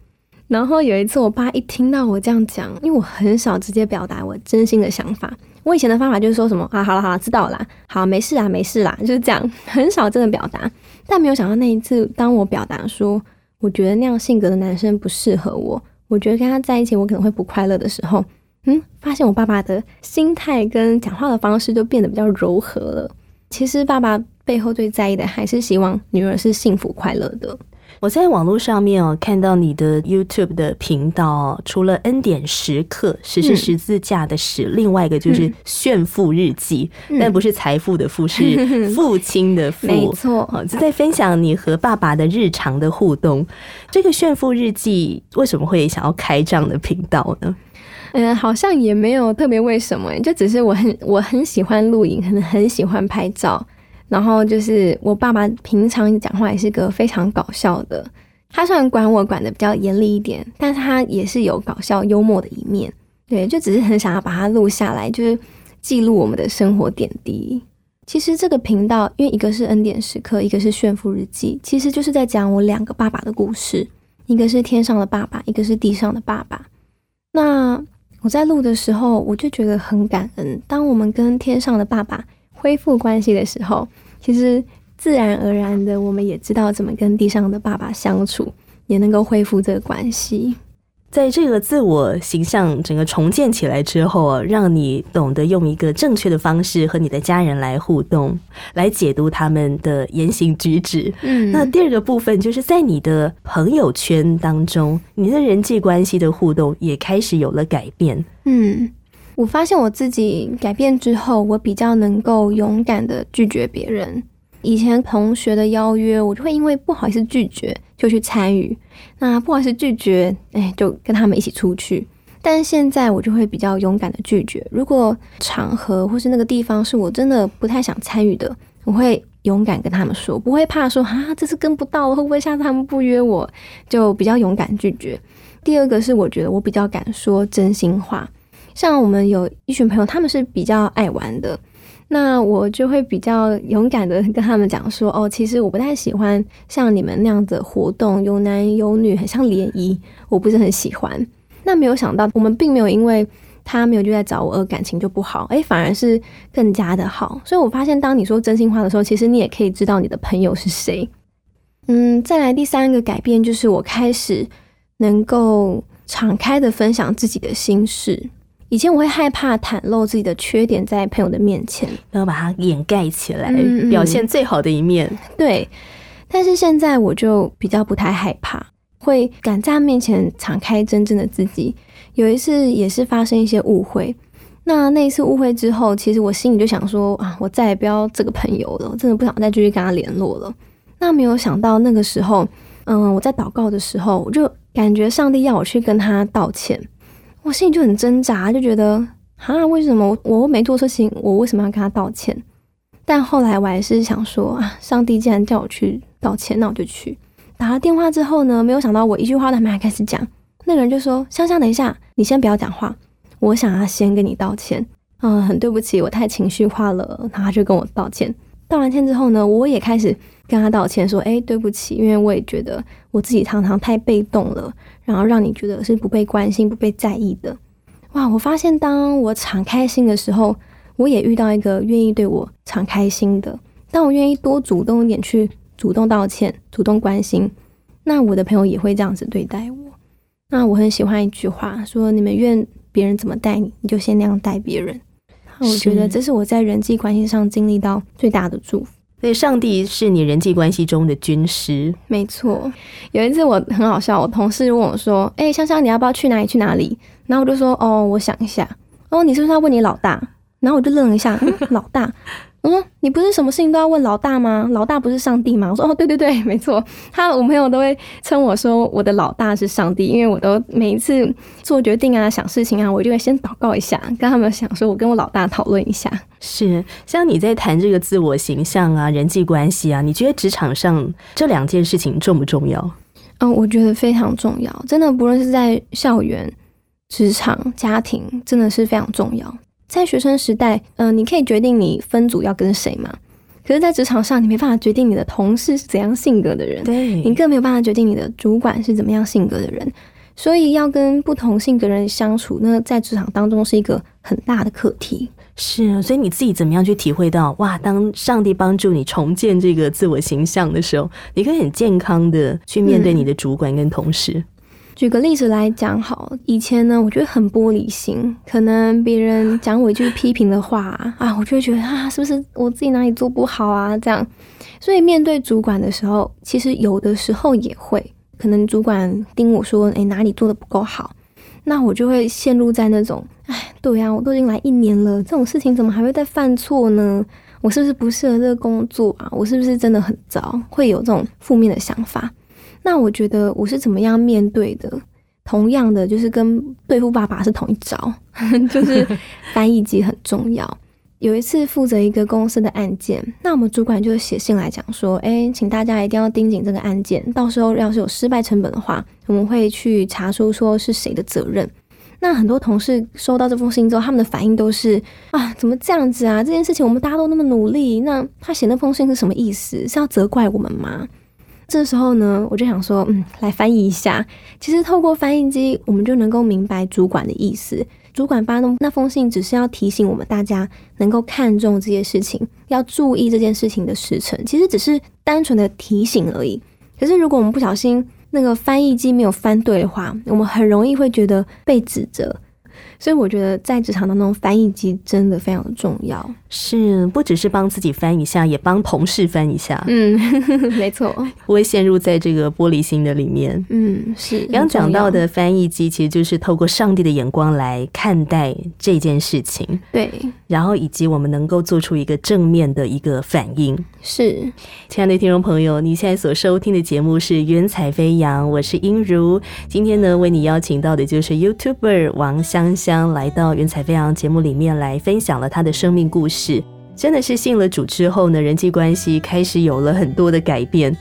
S3: 然后有一次，我爸一听到我这样讲，因为我很少直接表达我真心的想法。我以前的方法就是说什么啊，好了好了，知道了啦，好没事啊没事啦，就是这样，很少真的表达。但没有想到那一次，当我表达说我觉得那样性格的男生不适合我，我觉得跟他在一起我可能会不快乐的时候，嗯，发现我爸爸的心态跟讲话的方式就变得比较柔和了。其实爸爸背后最在意的还是希望女儿是幸福快乐的。
S2: 我在网络上面哦看到你的 YouTube 的频道哦，除了恩典时刻，十是十字架的十，另外一个就是炫富日记，但不是财富的富，是 父亲的父，
S3: 没错
S2: 哦，就在分享你和爸爸的日常的互动。这个炫富日记为什么会想要开这样的频道呢？
S3: 嗯，好像也没有特别为什么，就只是我很我很喜欢录影，很很喜欢拍照。然后就是我爸爸平常讲话也是个非常搞笑的，他虽然管我管的比较严厉一点，但是他也是有搞笑幽默的一面。对，就只是很想要把它录下来，就是记录我们的生活点滴。其实这个频道，因为一个是恩典时刻，一个是炫富日记，其实就是在讲我两个爸爸的故事，一个是天上的爸爸，一个是地上的爸爸。那我在录的时候，我就觉得很感恩。当我们跟天上的爸爸恢复关系的时候，其实自然而然的，我们也知道怎么跟地上的爸爸相处，也能够恢复这个关系。
S2: 在这个自我形象整个重建起来之后啊，让你懂得用一个正确的方式和你的家人来互动，来解读他们的言行举止。
S3: 嗯
S2: 那第二个部分就是在你的朋友圈当中，你的人际关系的互动也开始有了改变。
S3: 嗯，我发现我自己改变之后，我比较能够勇敢的拒绝别人。以前同学的邀约，我就会因为不好意思拒绝，就去参与。那不管是拒绝，哎，就跟他们一起出去。但现在我就会比较勇敢的拒绝。如果场合或是那个地方是我真的不太想参与的，我会勇敢跟他们说，不会怕说啊，这次跟不到了，会不会下次他们不约我？就比较勇敢拒绝。第二个是我觉得我比较敢说真心话。像我们有一群朋友，他们是比较爱玩的，那我就会比较勇敢的跟他们讲说，哦，其实我不太喜欢像你们那样的活动，有男有女，很像联谊，我不是很喜欢。那没有想到，我们并没有因为他没有就在找我而感情就不好，诶，反而是更加的好。所以我发现，当你说真心话的时候，其实你也可以知道你的朋友是谁。嗯，再来第三个改变就是我开始能够敞开的分享自己的心事。以前我会害怕袒露自己的缺点在朋友的面前，
S2: 然后把它掩盖起来，
S3: 嗯嗯
S2: 表现最好的一面。
S3: 对。但是现在我就比较不太害怕，会敢在他面前敞开真正的自己。有一次也是发生一些误会，那那一次误会之后，其实我心里就想说啊，我再也不要这个朋友了，我真的不想再继续跟他联络了。那没有想到那个时候，嗯，我在祷告的时候，我就感觉上帝要我去跟他道歉。我心里就很挣扎，就觉得啊，为什么我我又没做错事情，我为什么要跟他道歉？但后来我还是想说啊，上帝既然叫我去道歉，那我就去。打了电话之后呢，没有想到我一句话都还没开始讲，那个人就说：“香香，等一下，你先不要讲话，我想要先跟你道歉。嗯，很对不起，我太情绪化了。”然后他就跟我道歉。道完歉之后呢，我也开始跟他道歉，说：“哎，对不起，因为我也觉得我自己常常太被动了，然后让你觉得是不被关心、不被在意的。”哇，我发现当我敞开心的时候，我也遇到一个愿意对我敞开心的。当我愿意多主动一点去主动道歉、主动关心，那我的朋友也会这样子对待我。那我很喜欢一句话，说你们愿别人怎么待你，你就先那样待别人。那我觉得这是我在人际关系上经历到最大的祝福。
S2: 所以上帝是你人际关系中的军师，
S3: 没错，有一次我很好笑，我同事问我说：“哎、香香，你要不要去哪里？去哪里？”然后我就说：“哦，我想一下。”哦，你是不是要问你老大？然后我就愣了一下，嗯、老大。我说：“你不是什么事情都要问老大吗？老大不是上帝吗？”我说：“哦，对对对，没错。”他我朋友都会称我说我的老大是上帝，因为我都每一次做决定啊、想事情啊，我就会先祷告一下，跟他们想说，我跟我老大讨论一下。
S2: 是像你在谈这个自我形象啊、人际关系啊，你觉得职场上这两件事情重不重要？
S3: 嗯，我觉得非常重要，真的，不论是在校园、职场、家庭，真的是非常重要。在学生时代，嗯、你可以决定你分组要跟谁嘛，可是，在职场上，你没办法决定你的同事是怎样性格的人，
S2: 对
S3: 你更没有办法决定你的主管是怎么样性格的人，所以要跟不同性格的人相处，那在职场当中是一个很大的课题。
S2: 是啊，所以你自己怎么样去体会到哇？当上帝帮助你重建这个自我形象的时候，你可以很健康的去面对你的主管跟同事。
S3: 举个例子来讲，好，以前呢，我觉得很玻璃心，可能别人讲我一句批评的话啊，我就会觉得啊，是不是我自己哪里做不好啊？这样，所以面对主管的时候，其实有的时候也会，可能主管盯我说，诶，哪里做的不够好，那我就会陷入在那种，哎，对呀、我都已经来一年了，这种事情怎么还会再犯错呢？我是不是不适合这个工作啊？我是不是真的很糟？会有这种负面的想法。那我觉得我是怎么样面对的？同样的，就是跟对付爸爸是同一招，就是翻译机很重要。有一次负责一个公司的案件，那我们主管就写信来讲说，哎，请大家一定要盯紧这个案件，到时候要是有失败成本的话，我们会去查出说是谁的责任。那很多同事收到这封信之后，他们的反应都是啊，怎么这样子啊？这件事情我们大家都那么努力，那他写那封信是什么意思？是要责怪我们吗？这时候呢，我就想说，嗯，来翻译一下。其实透过翻译机，我们就能够明白主管的意思。主管发那那封信，只是要提醒我们大家能够看重这件事情，要注意这件事情的时程。其实只是单纯的提醒而已。可是如果我们不小心那个翻译机没有翻对的话，我们很容易会觉得被指责。所以我觉得在职场当中，翻译机真的非常的重要。
S2: 是不只是帮自己翻一下，也帮同事翻一下，
S3: 嗯，没错。
S2: 不会陷入在这个玻璃心的里面。
S3: 嗯，是。
S2: 刚讲到的翻译机，其实就是透过上帝的眼光来看待这件事情，
S3: 对，
S2: 然后以及我们能够做出一个正面的一个反应。
S3: 是。
S2: 亲爱的听众朋友，你现在所收听的节目是《云彩飞扬》，我是英如。今天呢，为你邀请到的就是 YouTuber 王香香，来到《云彩飞扬》节目里面来分享了他的生命故事。真的是信了主之后呢，人际关系开始有了很多的改变。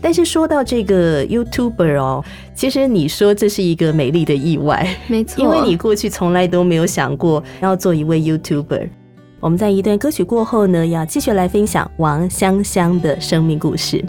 S2: 但是说到这个 YouTuber 哦，其实你说这是一个美丽的意外，
S3: 没错，
S2: 因为你过去从来都没有想过要做一位 YouTuber。我们在一段歌曲过后呢，要继续来分享王香香的生命故事。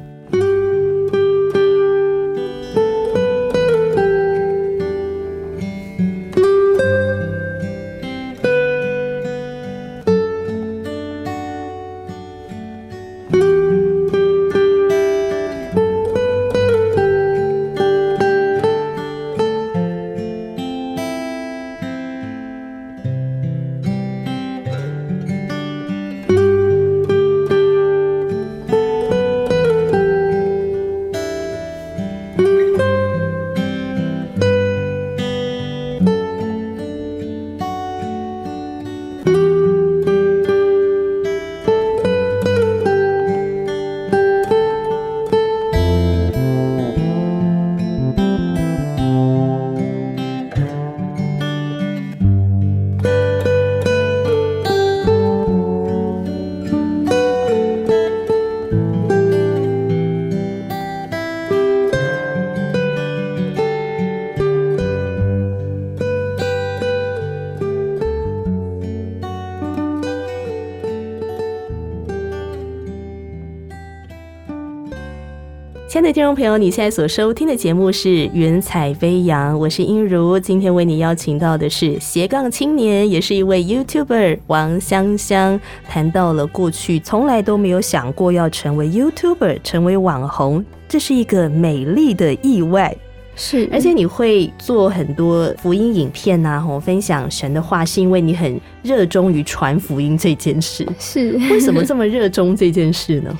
S2: 亲爱的听众朋友，你现在所收听的节目是《云彩飞扬》，我是音如。今天为你邀请到的是斜杠青年，也是一位 YouTuber 王香香，谈到了过去从来都没有想过要成为 YouTuber，成为网红，这是一个美丽的意外。
S3: 是，
S2: 而且你会做很多福音影片呐、吼分享神的话，是因为你很热衷于传福音这件事。
S3: 是
S2: 为什么这么热衷这件事呢？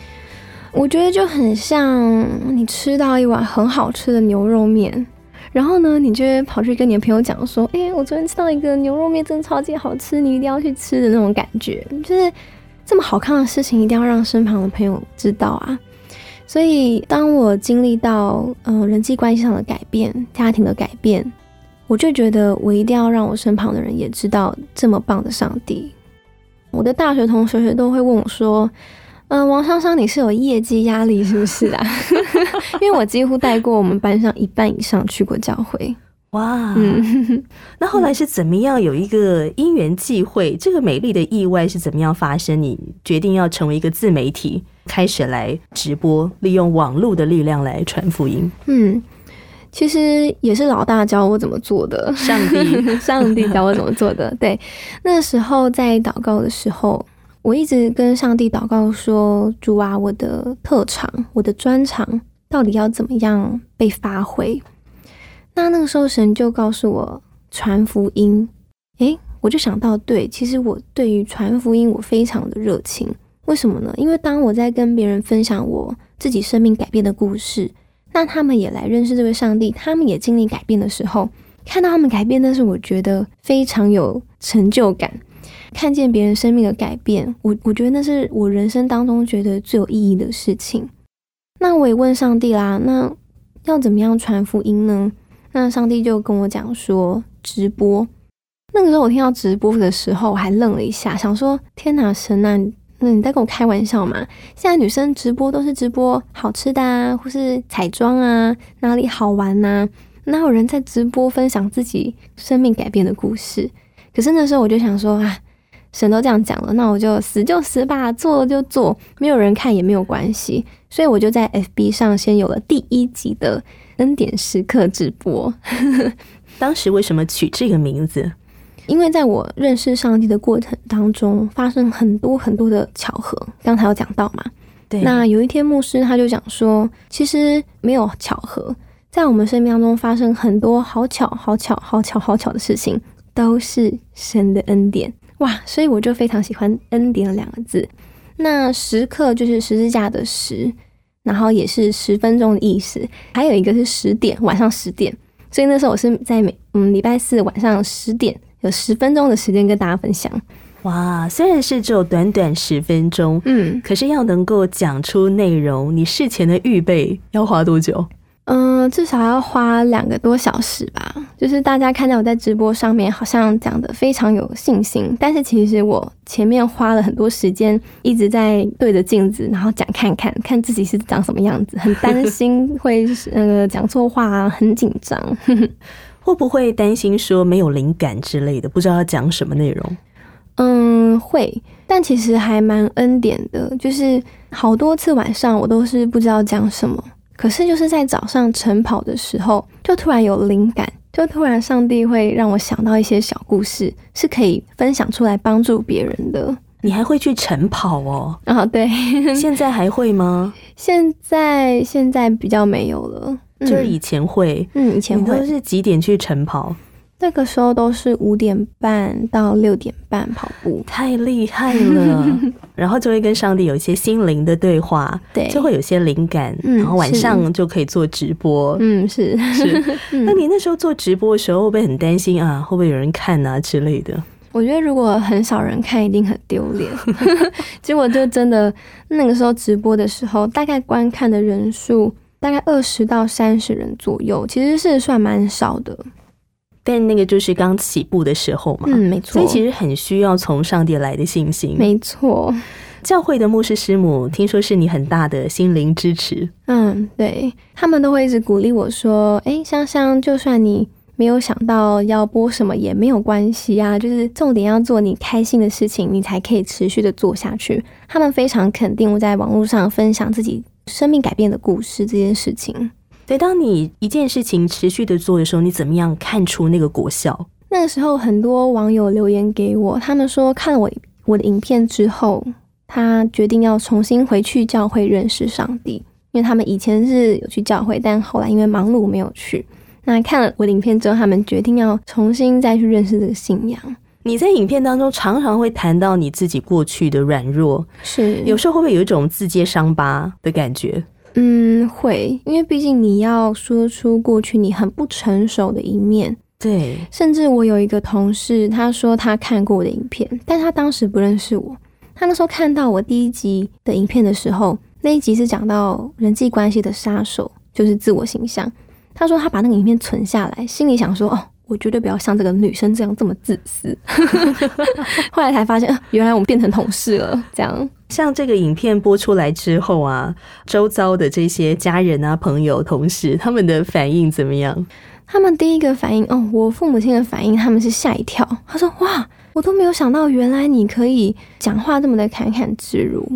S3: 我觉得就很像你吃到一碗很好吃的牛肉面，然后呢，你就跑去跟你的朋友讲说：“哎、我昨天吃到一个牛肉面，真的超级好吃，你一定要去吃的那种感觉。”就是这么好看的事情，一定要让身旁的朋友知道啊。所以，当我经历到嗯、人际关系上的改变、家庭的改变，我就觉得我一定要让我身旁的人也知道这么棒的上帝。我的大学同学都会问我说：“嗯、王双双，你是有业绩压力是不是啊？因为我几乎带过我们班上一半以上去过教会。
S2: 哇，
S3: 嗯，
S2: 那后来是怎么样有一个因缘际会？这个美丽的意外是怎么样发生？你决定要成为一个自媒体，开始来直播，利用网络的力量来传福音。
S3: 嗯，其实也是老大教我怎么做的，
S2: 上帝
S3: 上帝教我怎么做的。对，那时候在祷告的时候，我一直跟上帝祷告说：“主啊，我的特长，我的专长，到底要怎么样被发挥？”那那个时候，神就告诉我传福音。诶，我就想到，对，其实我对于传福音我非常的热情。为什么呢？因为当我在跟别人分享我自己生命改变的故事，那他们也来认识这位上帝，他们也经历改变的时候，看到他们改变，那是我觉得非常有成就感。看见别人生命的改变，我我觉得那是我人生当中觉得最有意义的事情。那我也问上帝啦，那要怎么样传福音呢？那上帝就跟我讲说直播。那个时候我听到直播的时候，我还愣了一下，想说天哪，神啊，那你在跟我开玩笑吗？现在女生直播都是直播好吃的啊，或是彩妆啊，哪里好玩呐、哪有人在直播分享自己生命改变的故事？可是那时候我就想说啊，神都这样讲了，那我就死就死吧，做了就做，没有人看也没有关系。所以我就在 FB 上先有了第一集的恩典时刻直播。
S2: 当时为什么取这个名字？
S3: 因为在我认识上帝的过程当中，发生很多很多的巧合。刚才有讲到嘛，
S2: 对
S3: 那有一天牧师他就讲说，其实没有巧合，在我们生命当中发生很多好巧、好巧、好巧、好巧的事情，都是神的恩典哇！所以我就非常喜欢“恩典”两个字。那时刻就是十字架的十，然后也是十分钟的意思，还有一个是十点，晚上十点。所以那时候我是在每嗯礼拜四晚上十点有十分钟的时间跟大家分享。
S2: 哇，虽然是只有短短十分钟，
S3: 嗯
S2: 可是要能够讲出内容，你事前的预备要花多久？
S3: 嗯、呃至少要花两个多小时吧。就是大家看到我在直播上面好像讲的非常有信心，但是其实我前面花了很多时间，一直在对着镜子，然后讲看看看自己是长什么样子，很担 心会那个讲错话啊，很紧张。
S2: 会不会担心说没有灵感之类的，不知道要讲什么内容？
S3: 嗯，会，但其实还蛮恩典的，就是好多次晚上我都是不知道讲什么，可是就是在早上晨跑的时候，就突然有灵感，就突然上帝会让我想到一些小故事，是可以分享出来帮助别人的。
S2: 你还会去晨跑哦？
S3: 啊，对，
S2: 现在还会吗？
S3: 现在现在比较没有了，嗯
S2: 就是以前会。
S3: 嗯以前
S2: 你都
S3: 会，
S2: 是几点去晨跑？
S3: 那个时候都是五点半到六点半跑步，
S2: 太厉害了！然后就会跟上帝有一些心灵的对话，
S3: 对，
S2: 就会有些灵感，
S3: 嗯
S2: 然后晚上就可以做直播。
S3: 嗯是
S2: 是，
S3: 嗯
S2: 那你那时候做直播的时候，会不会很担心啊？会不会有人看啊之类的？
S3: 我觉得如果很少人看，一定很丢脸。结果就真的那个时候直播的时候，大概观看的人数大概二十到三十人左右，其实是算蛮少的。
S2: 但那个就是刚起步的时候嘛，
S3: 嗯，没错。
S2: 所以其实很需要从上帝来的信心。
S3: 没错。
S2: 教会的牧师师母，听说是你很大的心灵支持。
S3: 嗯，对他们都会一直鼓励我说：“哎，香香，就算你没有想到要播什么也没有关系啊，就是重点要做你开心的事情，你才可以持续的做下去。”他们非常肯定我在网络上分享自己生命改变的故事这件事情。
S2: 对，当你一件事情持续的做的时候，你怎么样看出那个果效？
S3: 那个时候，很多网友留言给我，他们说看了我我的影片之后，他决定要重新回去教会认识上帝，因为他们以前是有去教会，但后来因为忙碌没有去。那看了我的影片之后，他们决定要重新再去认识这个信仰。
S2: 你在影片当中常常会谈到你自己过去的软弱，
S3: 是
S2: 有时候会不会有一种自揭伤疤的感觉？
S3: 嗯，会，因为毕竟你要说出过去你很不成熟的一面。
S2: 对，
S3: 甚至我有一个同事，他说他看过我的影片，但他当时不认识我。他那时候看到我第一集的影片的时候，那一集是讲到人际关系的杀手，就是自我形象。他说他把那个影片存下来，心里想说：“哦，我绝对不要像这个女生这样这么自私。”后来才发现，原来我们变成同事了。这样，
S2: 像这个影片播出来之后啊，周遭的这些家人啊、朋友、同事，他们的反应怎么样？
S3: 他们第一个反应，哦，我父母亲的反应，他们是吓一跳。他说：“哇，我都没有想到，原来你可以讲话这么的侃侃自如。”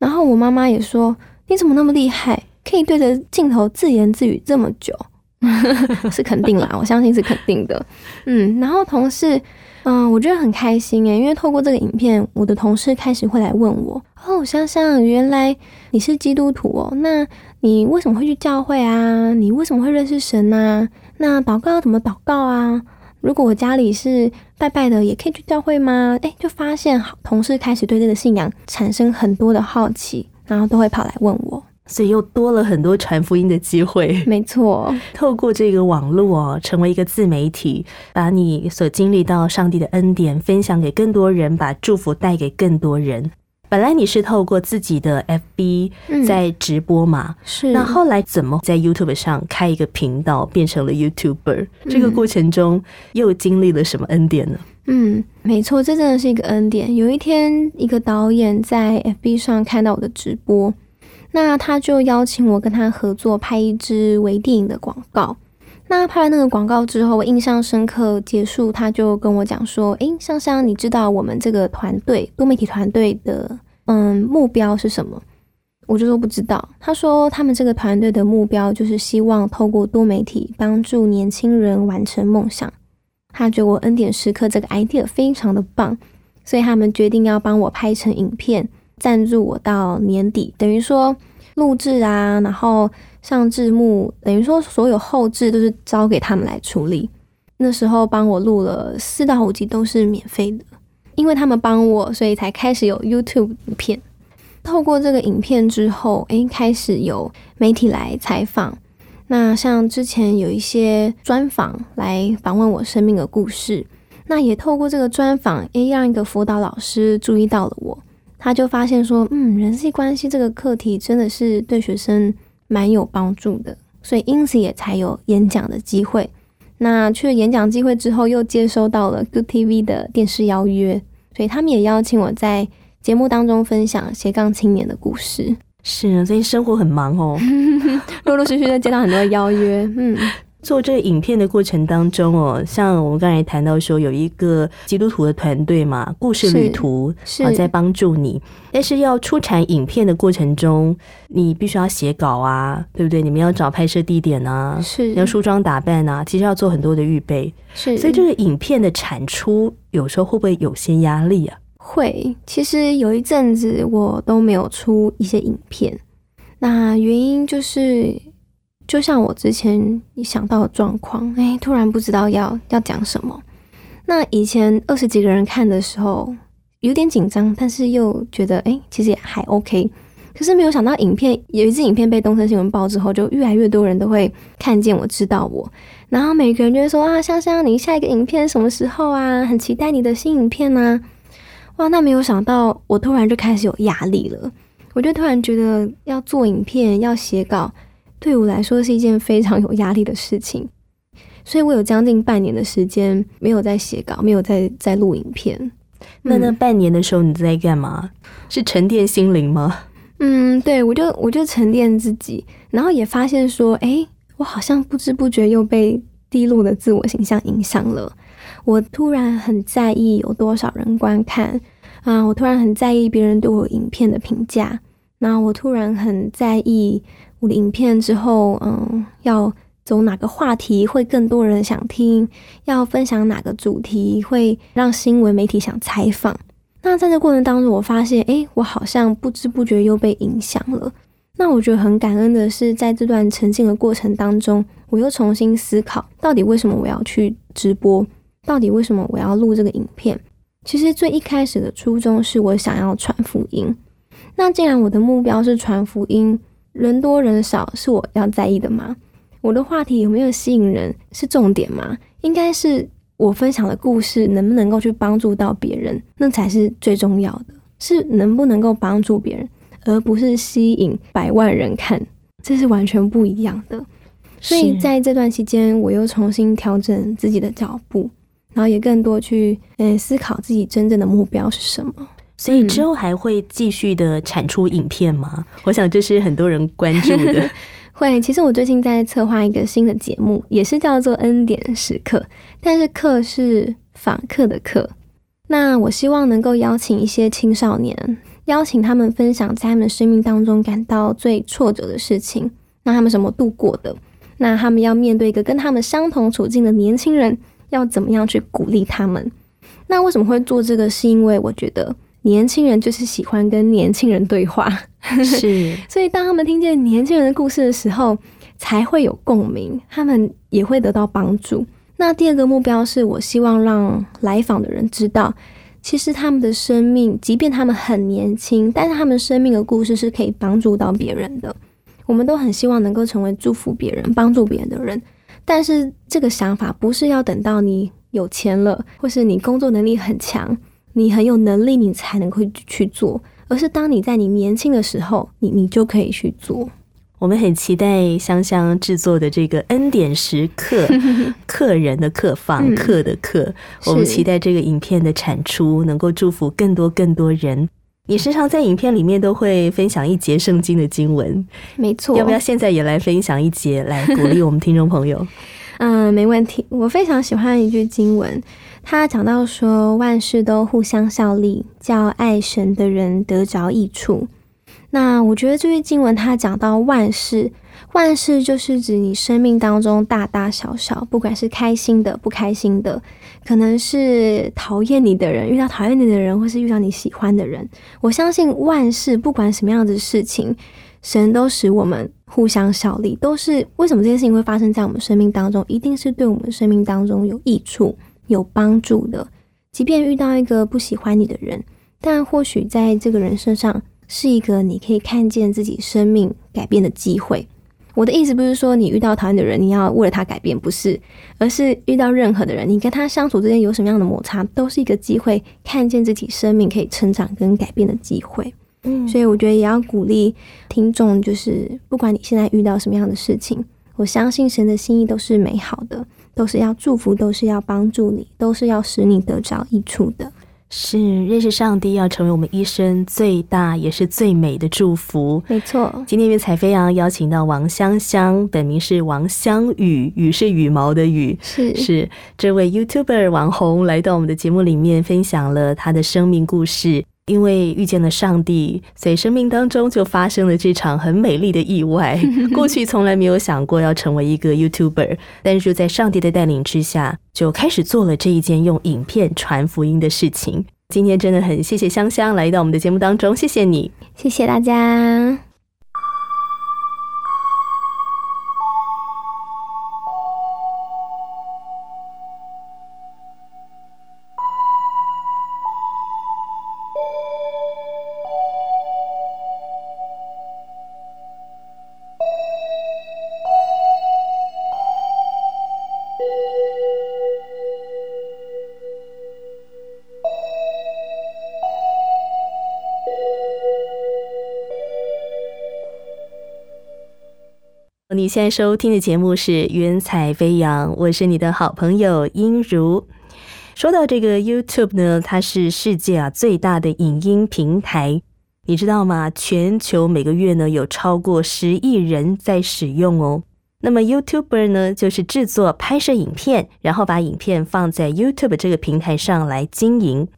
S3: 然后我妈妈也说：“你怎么那么厉害，可以对着镜头自言自语这么久？” 是肯定啦，我相信是肯定的。嗯，然后同事，嗯，我觉得很开心诶，因为透过这个影片，我的同事开始会来问我：“哦，香香，原来你是基督徒哦，那你为什么会去教会啊？你为什么会认识神啊？那祷告要怎么祷告啊？如果我家里是拜拜的，也可以去教会吗？”诶，就发现同事开始对这个信仰产生很多的好奇，然后都会跑来问我。
S2: 所以又多了很多传福音的机会。
S3: 没错，
S2: 透过这个网络哦，成为一个自媒体，把你所经历到上帝的恩典分享给更多人，把祝福带给更多人。本来你是透过自己的 FB 在直播嘛，
S3: 是。
S2: 那后来怎么在 YouTube 上开一个频道，变成了 YouTuber？这个过程中又经历了什么恩典呢？
S3: 嗯，没错，这真的是一个恩典。有一天，一个导演在 FB 上看到我的直播。那他就邀请我跟他合作拍一支微电影的广告。那拍完那个广告之后，我印象深刻。结束，他就跟我讲说：“诶，香香，你知道我们这个团队多媒体团队的嗯目标是什么？”我就说不知道。他说他们这个团队的目标就是希望透过多媒体帮助年轻人完成梦想。他觉得我恩典时刻这个 idea 非常的棒，所以他们决定要帮我拍成影片。赞助我到年底，等于说录制啊，然后上字幕，等于说所有后置都是交给他们来处理。那时候帮我录了四到五集都是免费的，因为他们帮我，所以才开始有 YouTube 影片。透过这个影片之后，诶，开始有媒体来采访。那像之前有一些专访来访问我生命的故事，那也透过这个专访，诶，让一个辅导老师注意到了我。他就发现说，嗯，人际关系这个课题真的是对学生蛮有帮助的，所以因此也才有演讲的机会。那去了演讲机会之后，又接收到了 Good TV 的电视邀约，所以他们也邀请我在节目当中分享斜杠青年的故事。
S2: 是啊，最近生活很忙哦，
S3: 陆陆续续的接到很多邀约，嗯。
S2: 做这个影片的过程当中哦，像我们刚才谈到说，有一个基督徒的团队嘛，故事旅途啊，在帮助你。但是要出产影片的过程中，你必须要写稿啊，对不对？你们要找拍摄地点啊，
S3: 是
S2: 要梳妆打扮啊，其实要做很多的预备。
S3: 是，
S2: 所以这个影片的产出有时候会不会有些压力啊？
S3: 会，其实有一阵子我都没有出一些影片，那原因就是。就像我之前一想到的状况，哎，突然不知道要要讲什么。那以前二十几个人看的时候，有点紧张，但是又觉得哎，其实也还 OK。可是没有想到，影片有一支影片被东森新闻报之后，就越来越多人都会看见我知道我，然后每个人就会说啊，香香，你下一个影片什么时候啊？很期待你的新影片呢。哇，那没有想到，我突然就开始有压力了。我就突然觉得要做影片，要写稿。对我来说是一件非常有压力的事情，所以我有将近半年的时间没有在写稿，没有在在录影片。
S2: 那那半年的时候你在干嘛？是沉淀心灵吗？
S3: 嗯，对，我就我就沉淀自己，然后也发现说，哎，我好像不知不觉又被低落的自我形象影响了。我突然很在意有多少人观看啊，我突然很在意别人对我影片的评价。那我突然很在意我的影片之后，嗯，要走哪个话题会更多人想听，要分享哪个主题会让新闻媒体想采访。那在这过程当中，我发现，诶，我好像不知不觉又被影响了。那我觉得很感恩的是，在这段沉浸的过程当中，我又重新思考，到底为什么我要去直播，到底为什么我要录这个影片。其实最一开始的初衷是我想要传福音。那既然我的目标是传福音，人多人少是我要在意的吗？我的话题有没有吸引人是重点吗？应该是我分享的故事能不能够去帮助到别人，那才是最重要的，是能不能够帮助别人，而不是吸引百万人看，这是完全不一样的。所以在这段期间，我又重新调整自己的脚步，然后也更多去嗯思考自己真正的目标是什么。
S2: 所以之后还会继续的产出影片吗？我想这是很多人关注的。
S3: 会，其实我最近在策划一个新的节目，也是叫做《恩典时刻》，但是“课”是访客的“课”。那我希望能够邀请一些青少年，邀请他们分享在他们生命当中感到最挫折的事情，那他们怎么度过的？那他们要面对一个跟他们相同处境的年轻人，要怎么样去鼓励他们？那为什么会做这个？是因为我觉得。年轻人就是喜欢跟年轻人对话，
S2: 是，
S3: 所以当他们听见年轻人的故事的时候，才会有共鸣，他们也会得到帮助。那第二个目标是我希望让来访的人知道，其实他们的生命，即便他们很年轻，但是他们生命的故事是可以帮助到别人的。我们都很希望能够成为祝福别人、帮助别人的人，但是这个想法不是要等到你有钱了，或是你工作能力很强。你很有能力，你才能会去做，而是当你在你年轻的时候，你你就可以去做。
S2: 我们很期待香香制作的这个恩典时刻，客人的客，访客的客。我们期待这个影片的产出，能够祝福更多更多人。你时常在影片里面都会分享一节圣经的经文，
S3: 没错。
S2: 要不要现在也来分享一节，来鼓励我们听众朋友？
S3: 嗯，没问题。我非常喜欢一句经文。他讲到说，万事都互相效力，叫爱神的人得着益处。那我觉得这句经文，他讲到万事，万事就是指你生命当中大大小小，不管是开心的、不开心的，可能是讨厌你的人遇到讨厌你的人，或是遇到你喜欢的人。我相信万事不管什么样的事情，神都使我们互相效力，都是为什么这件事情会发生在我们生命当中，一定是对我们生命当中有益处。有帮助的，即便遇到一个不喜欢你的人，但或许在这个人身上是一个你可以看见自己生命改变的机会。我的意思不是说你遇到讨厌的人，你要为了他改变，不是，而是遇到任何的人，你跟他相处之间有什么样的摩擦，都是一个机会，看见自己生命可以成长跟改变的机会。嗯，所以我觉得也要鼓励听众，就是不管你现在遇到什么样的事情，我相信神的心意都是美好的。都是要祝福，都是要帮助你，都是要使你得着益处的。
S2: 是认识上帝，要成为我们一生最大也是最美的祝福。
S3: 没错，
S2: 今天云彩飞扬邀请到王香香，本名是王香雨，雨是羽毛的雨，
S3: 是
S2: 是这位 YouTuber 网红来到我们的节目里面，分享了他的生命故事。因为遇见了上帝，所以生命当中就发生了这场很美丽的意外。过去从来没有想过要成为一个 YouTuber，但是在上帝的带领之下，就开始做了这一件用影片传福音的事情。今天真的很谢谢香香来到我们的节目当中，谢谢你，
S3: 谢谢大家。
S2: 现在收听的节目是《云彩飞扬》，我是你的好朋友音如。说到这个 YouTube 呢，它是世界啊最大的影音平台，你知道吗？全球每个月呢有超过十亿人在使用哦。那么 YouTuber 呢，就是制作、拍摄影片，然后把影片放在 YouTube 这个平台上来经营。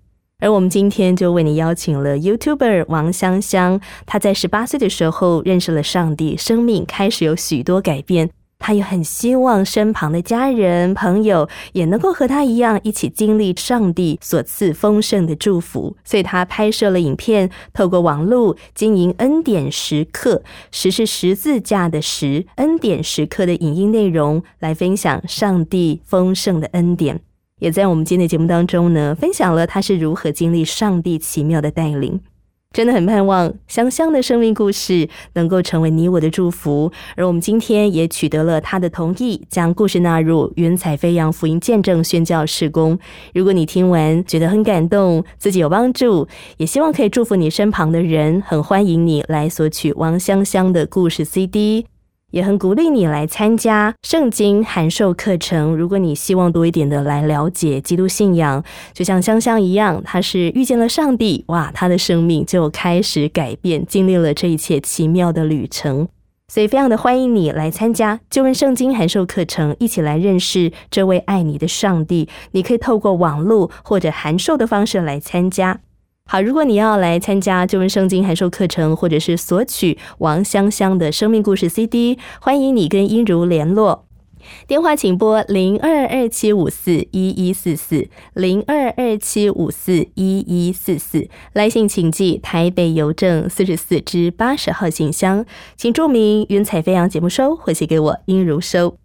S2: 而我们今天就为你邀请了 YouTuber 王香香，她在十八岁的时候认识了上帝，生命开始有许多改变。她也很希望身旁的家人朋友也能够和她一样，一起经历上帝所赐丰盛的祝福。所以她拍摄了影片，透过网络经营恩典时刻，十是十字架的十，恩典时刻的影音内容，来分享上帝丰盛的恩典。也在我们今天的节目当中呢，分享了他是如何经历上帝奇妙的带领。真的很盼望香香的生命故事能够成为你我的祝福。而我们今天也取得了他的同意，将故事纳入云彩飞扬福音见证宣教事工。如果你听完觉得很感动，自己有帮助，也希望可以祝福你身旁的人，很欢迎你来索取王香香的故事 CD。也很鼓励你来参加圣经函授课程。如果你希望多一点的来了解基督信仰，就像香香一样，她是遇见了上帝，哇，她的生命就开始改变，经历了这一切奇妙的旅程。所以，非常的欢迎你来参加旧约圣经函授课程，一起来认识这位爱你的上帝。你可以透过网络或者函授的方式来参加。好，如果你要来参加旧文圣经函授课程，或者是索取王香香的生命故事 CD，欢迎你跟音如联络。电话请拨零二二七五四一一四四零二二七五四一一四四。来信请寄台北邮政四十四支八十号信箱，请注明“云彩飞扬”节目收，或写给我音如收。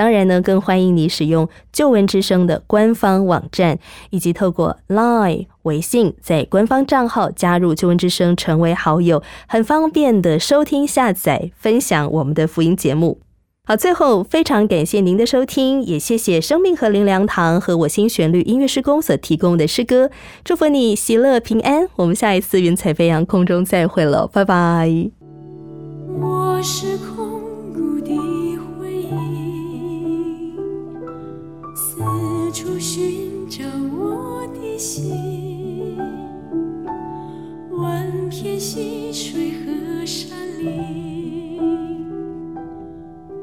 S2: 当然呢，更欢迎你使用旧闻之声的官方网站，以及透过 Line、微信，在官方账号加入旧闻之声，成为好友，很方便的收听、下载、分享我们的福音节目。好，最后非常感谢您的收听，也谢谢生命和灵粮堂和我心旋律音乐施工所提供的诗歌，祝福你喜乐平安。我们下一次云彩飞扬空中再会了，拜拜。
S4: 我是处寻找我的心，万片溪水和山林，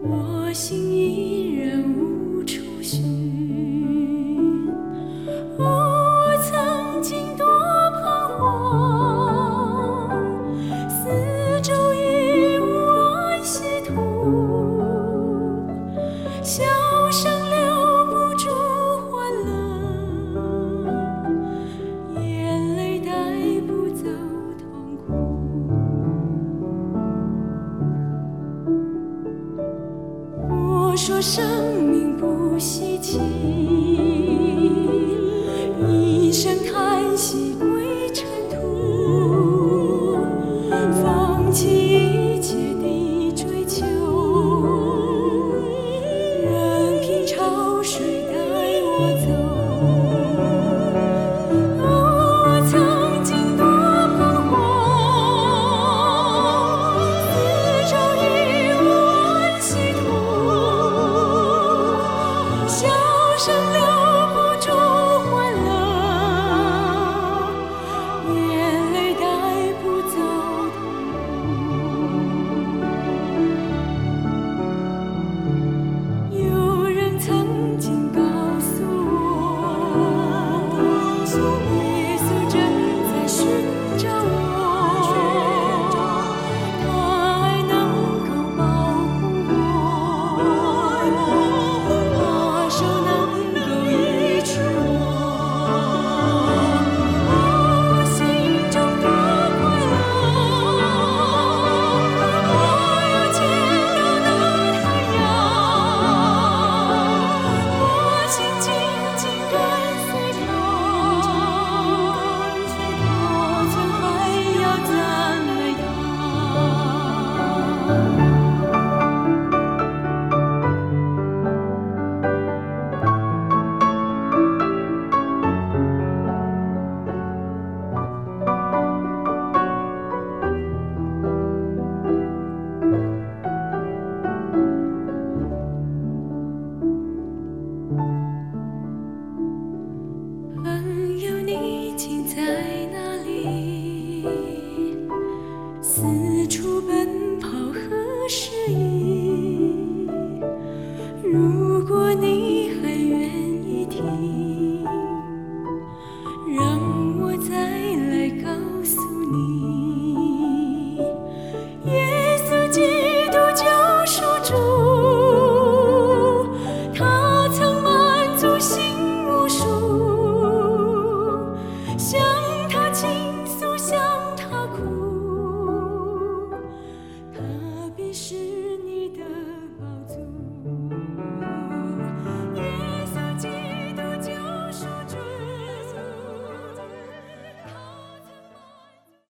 S4: 我心依然生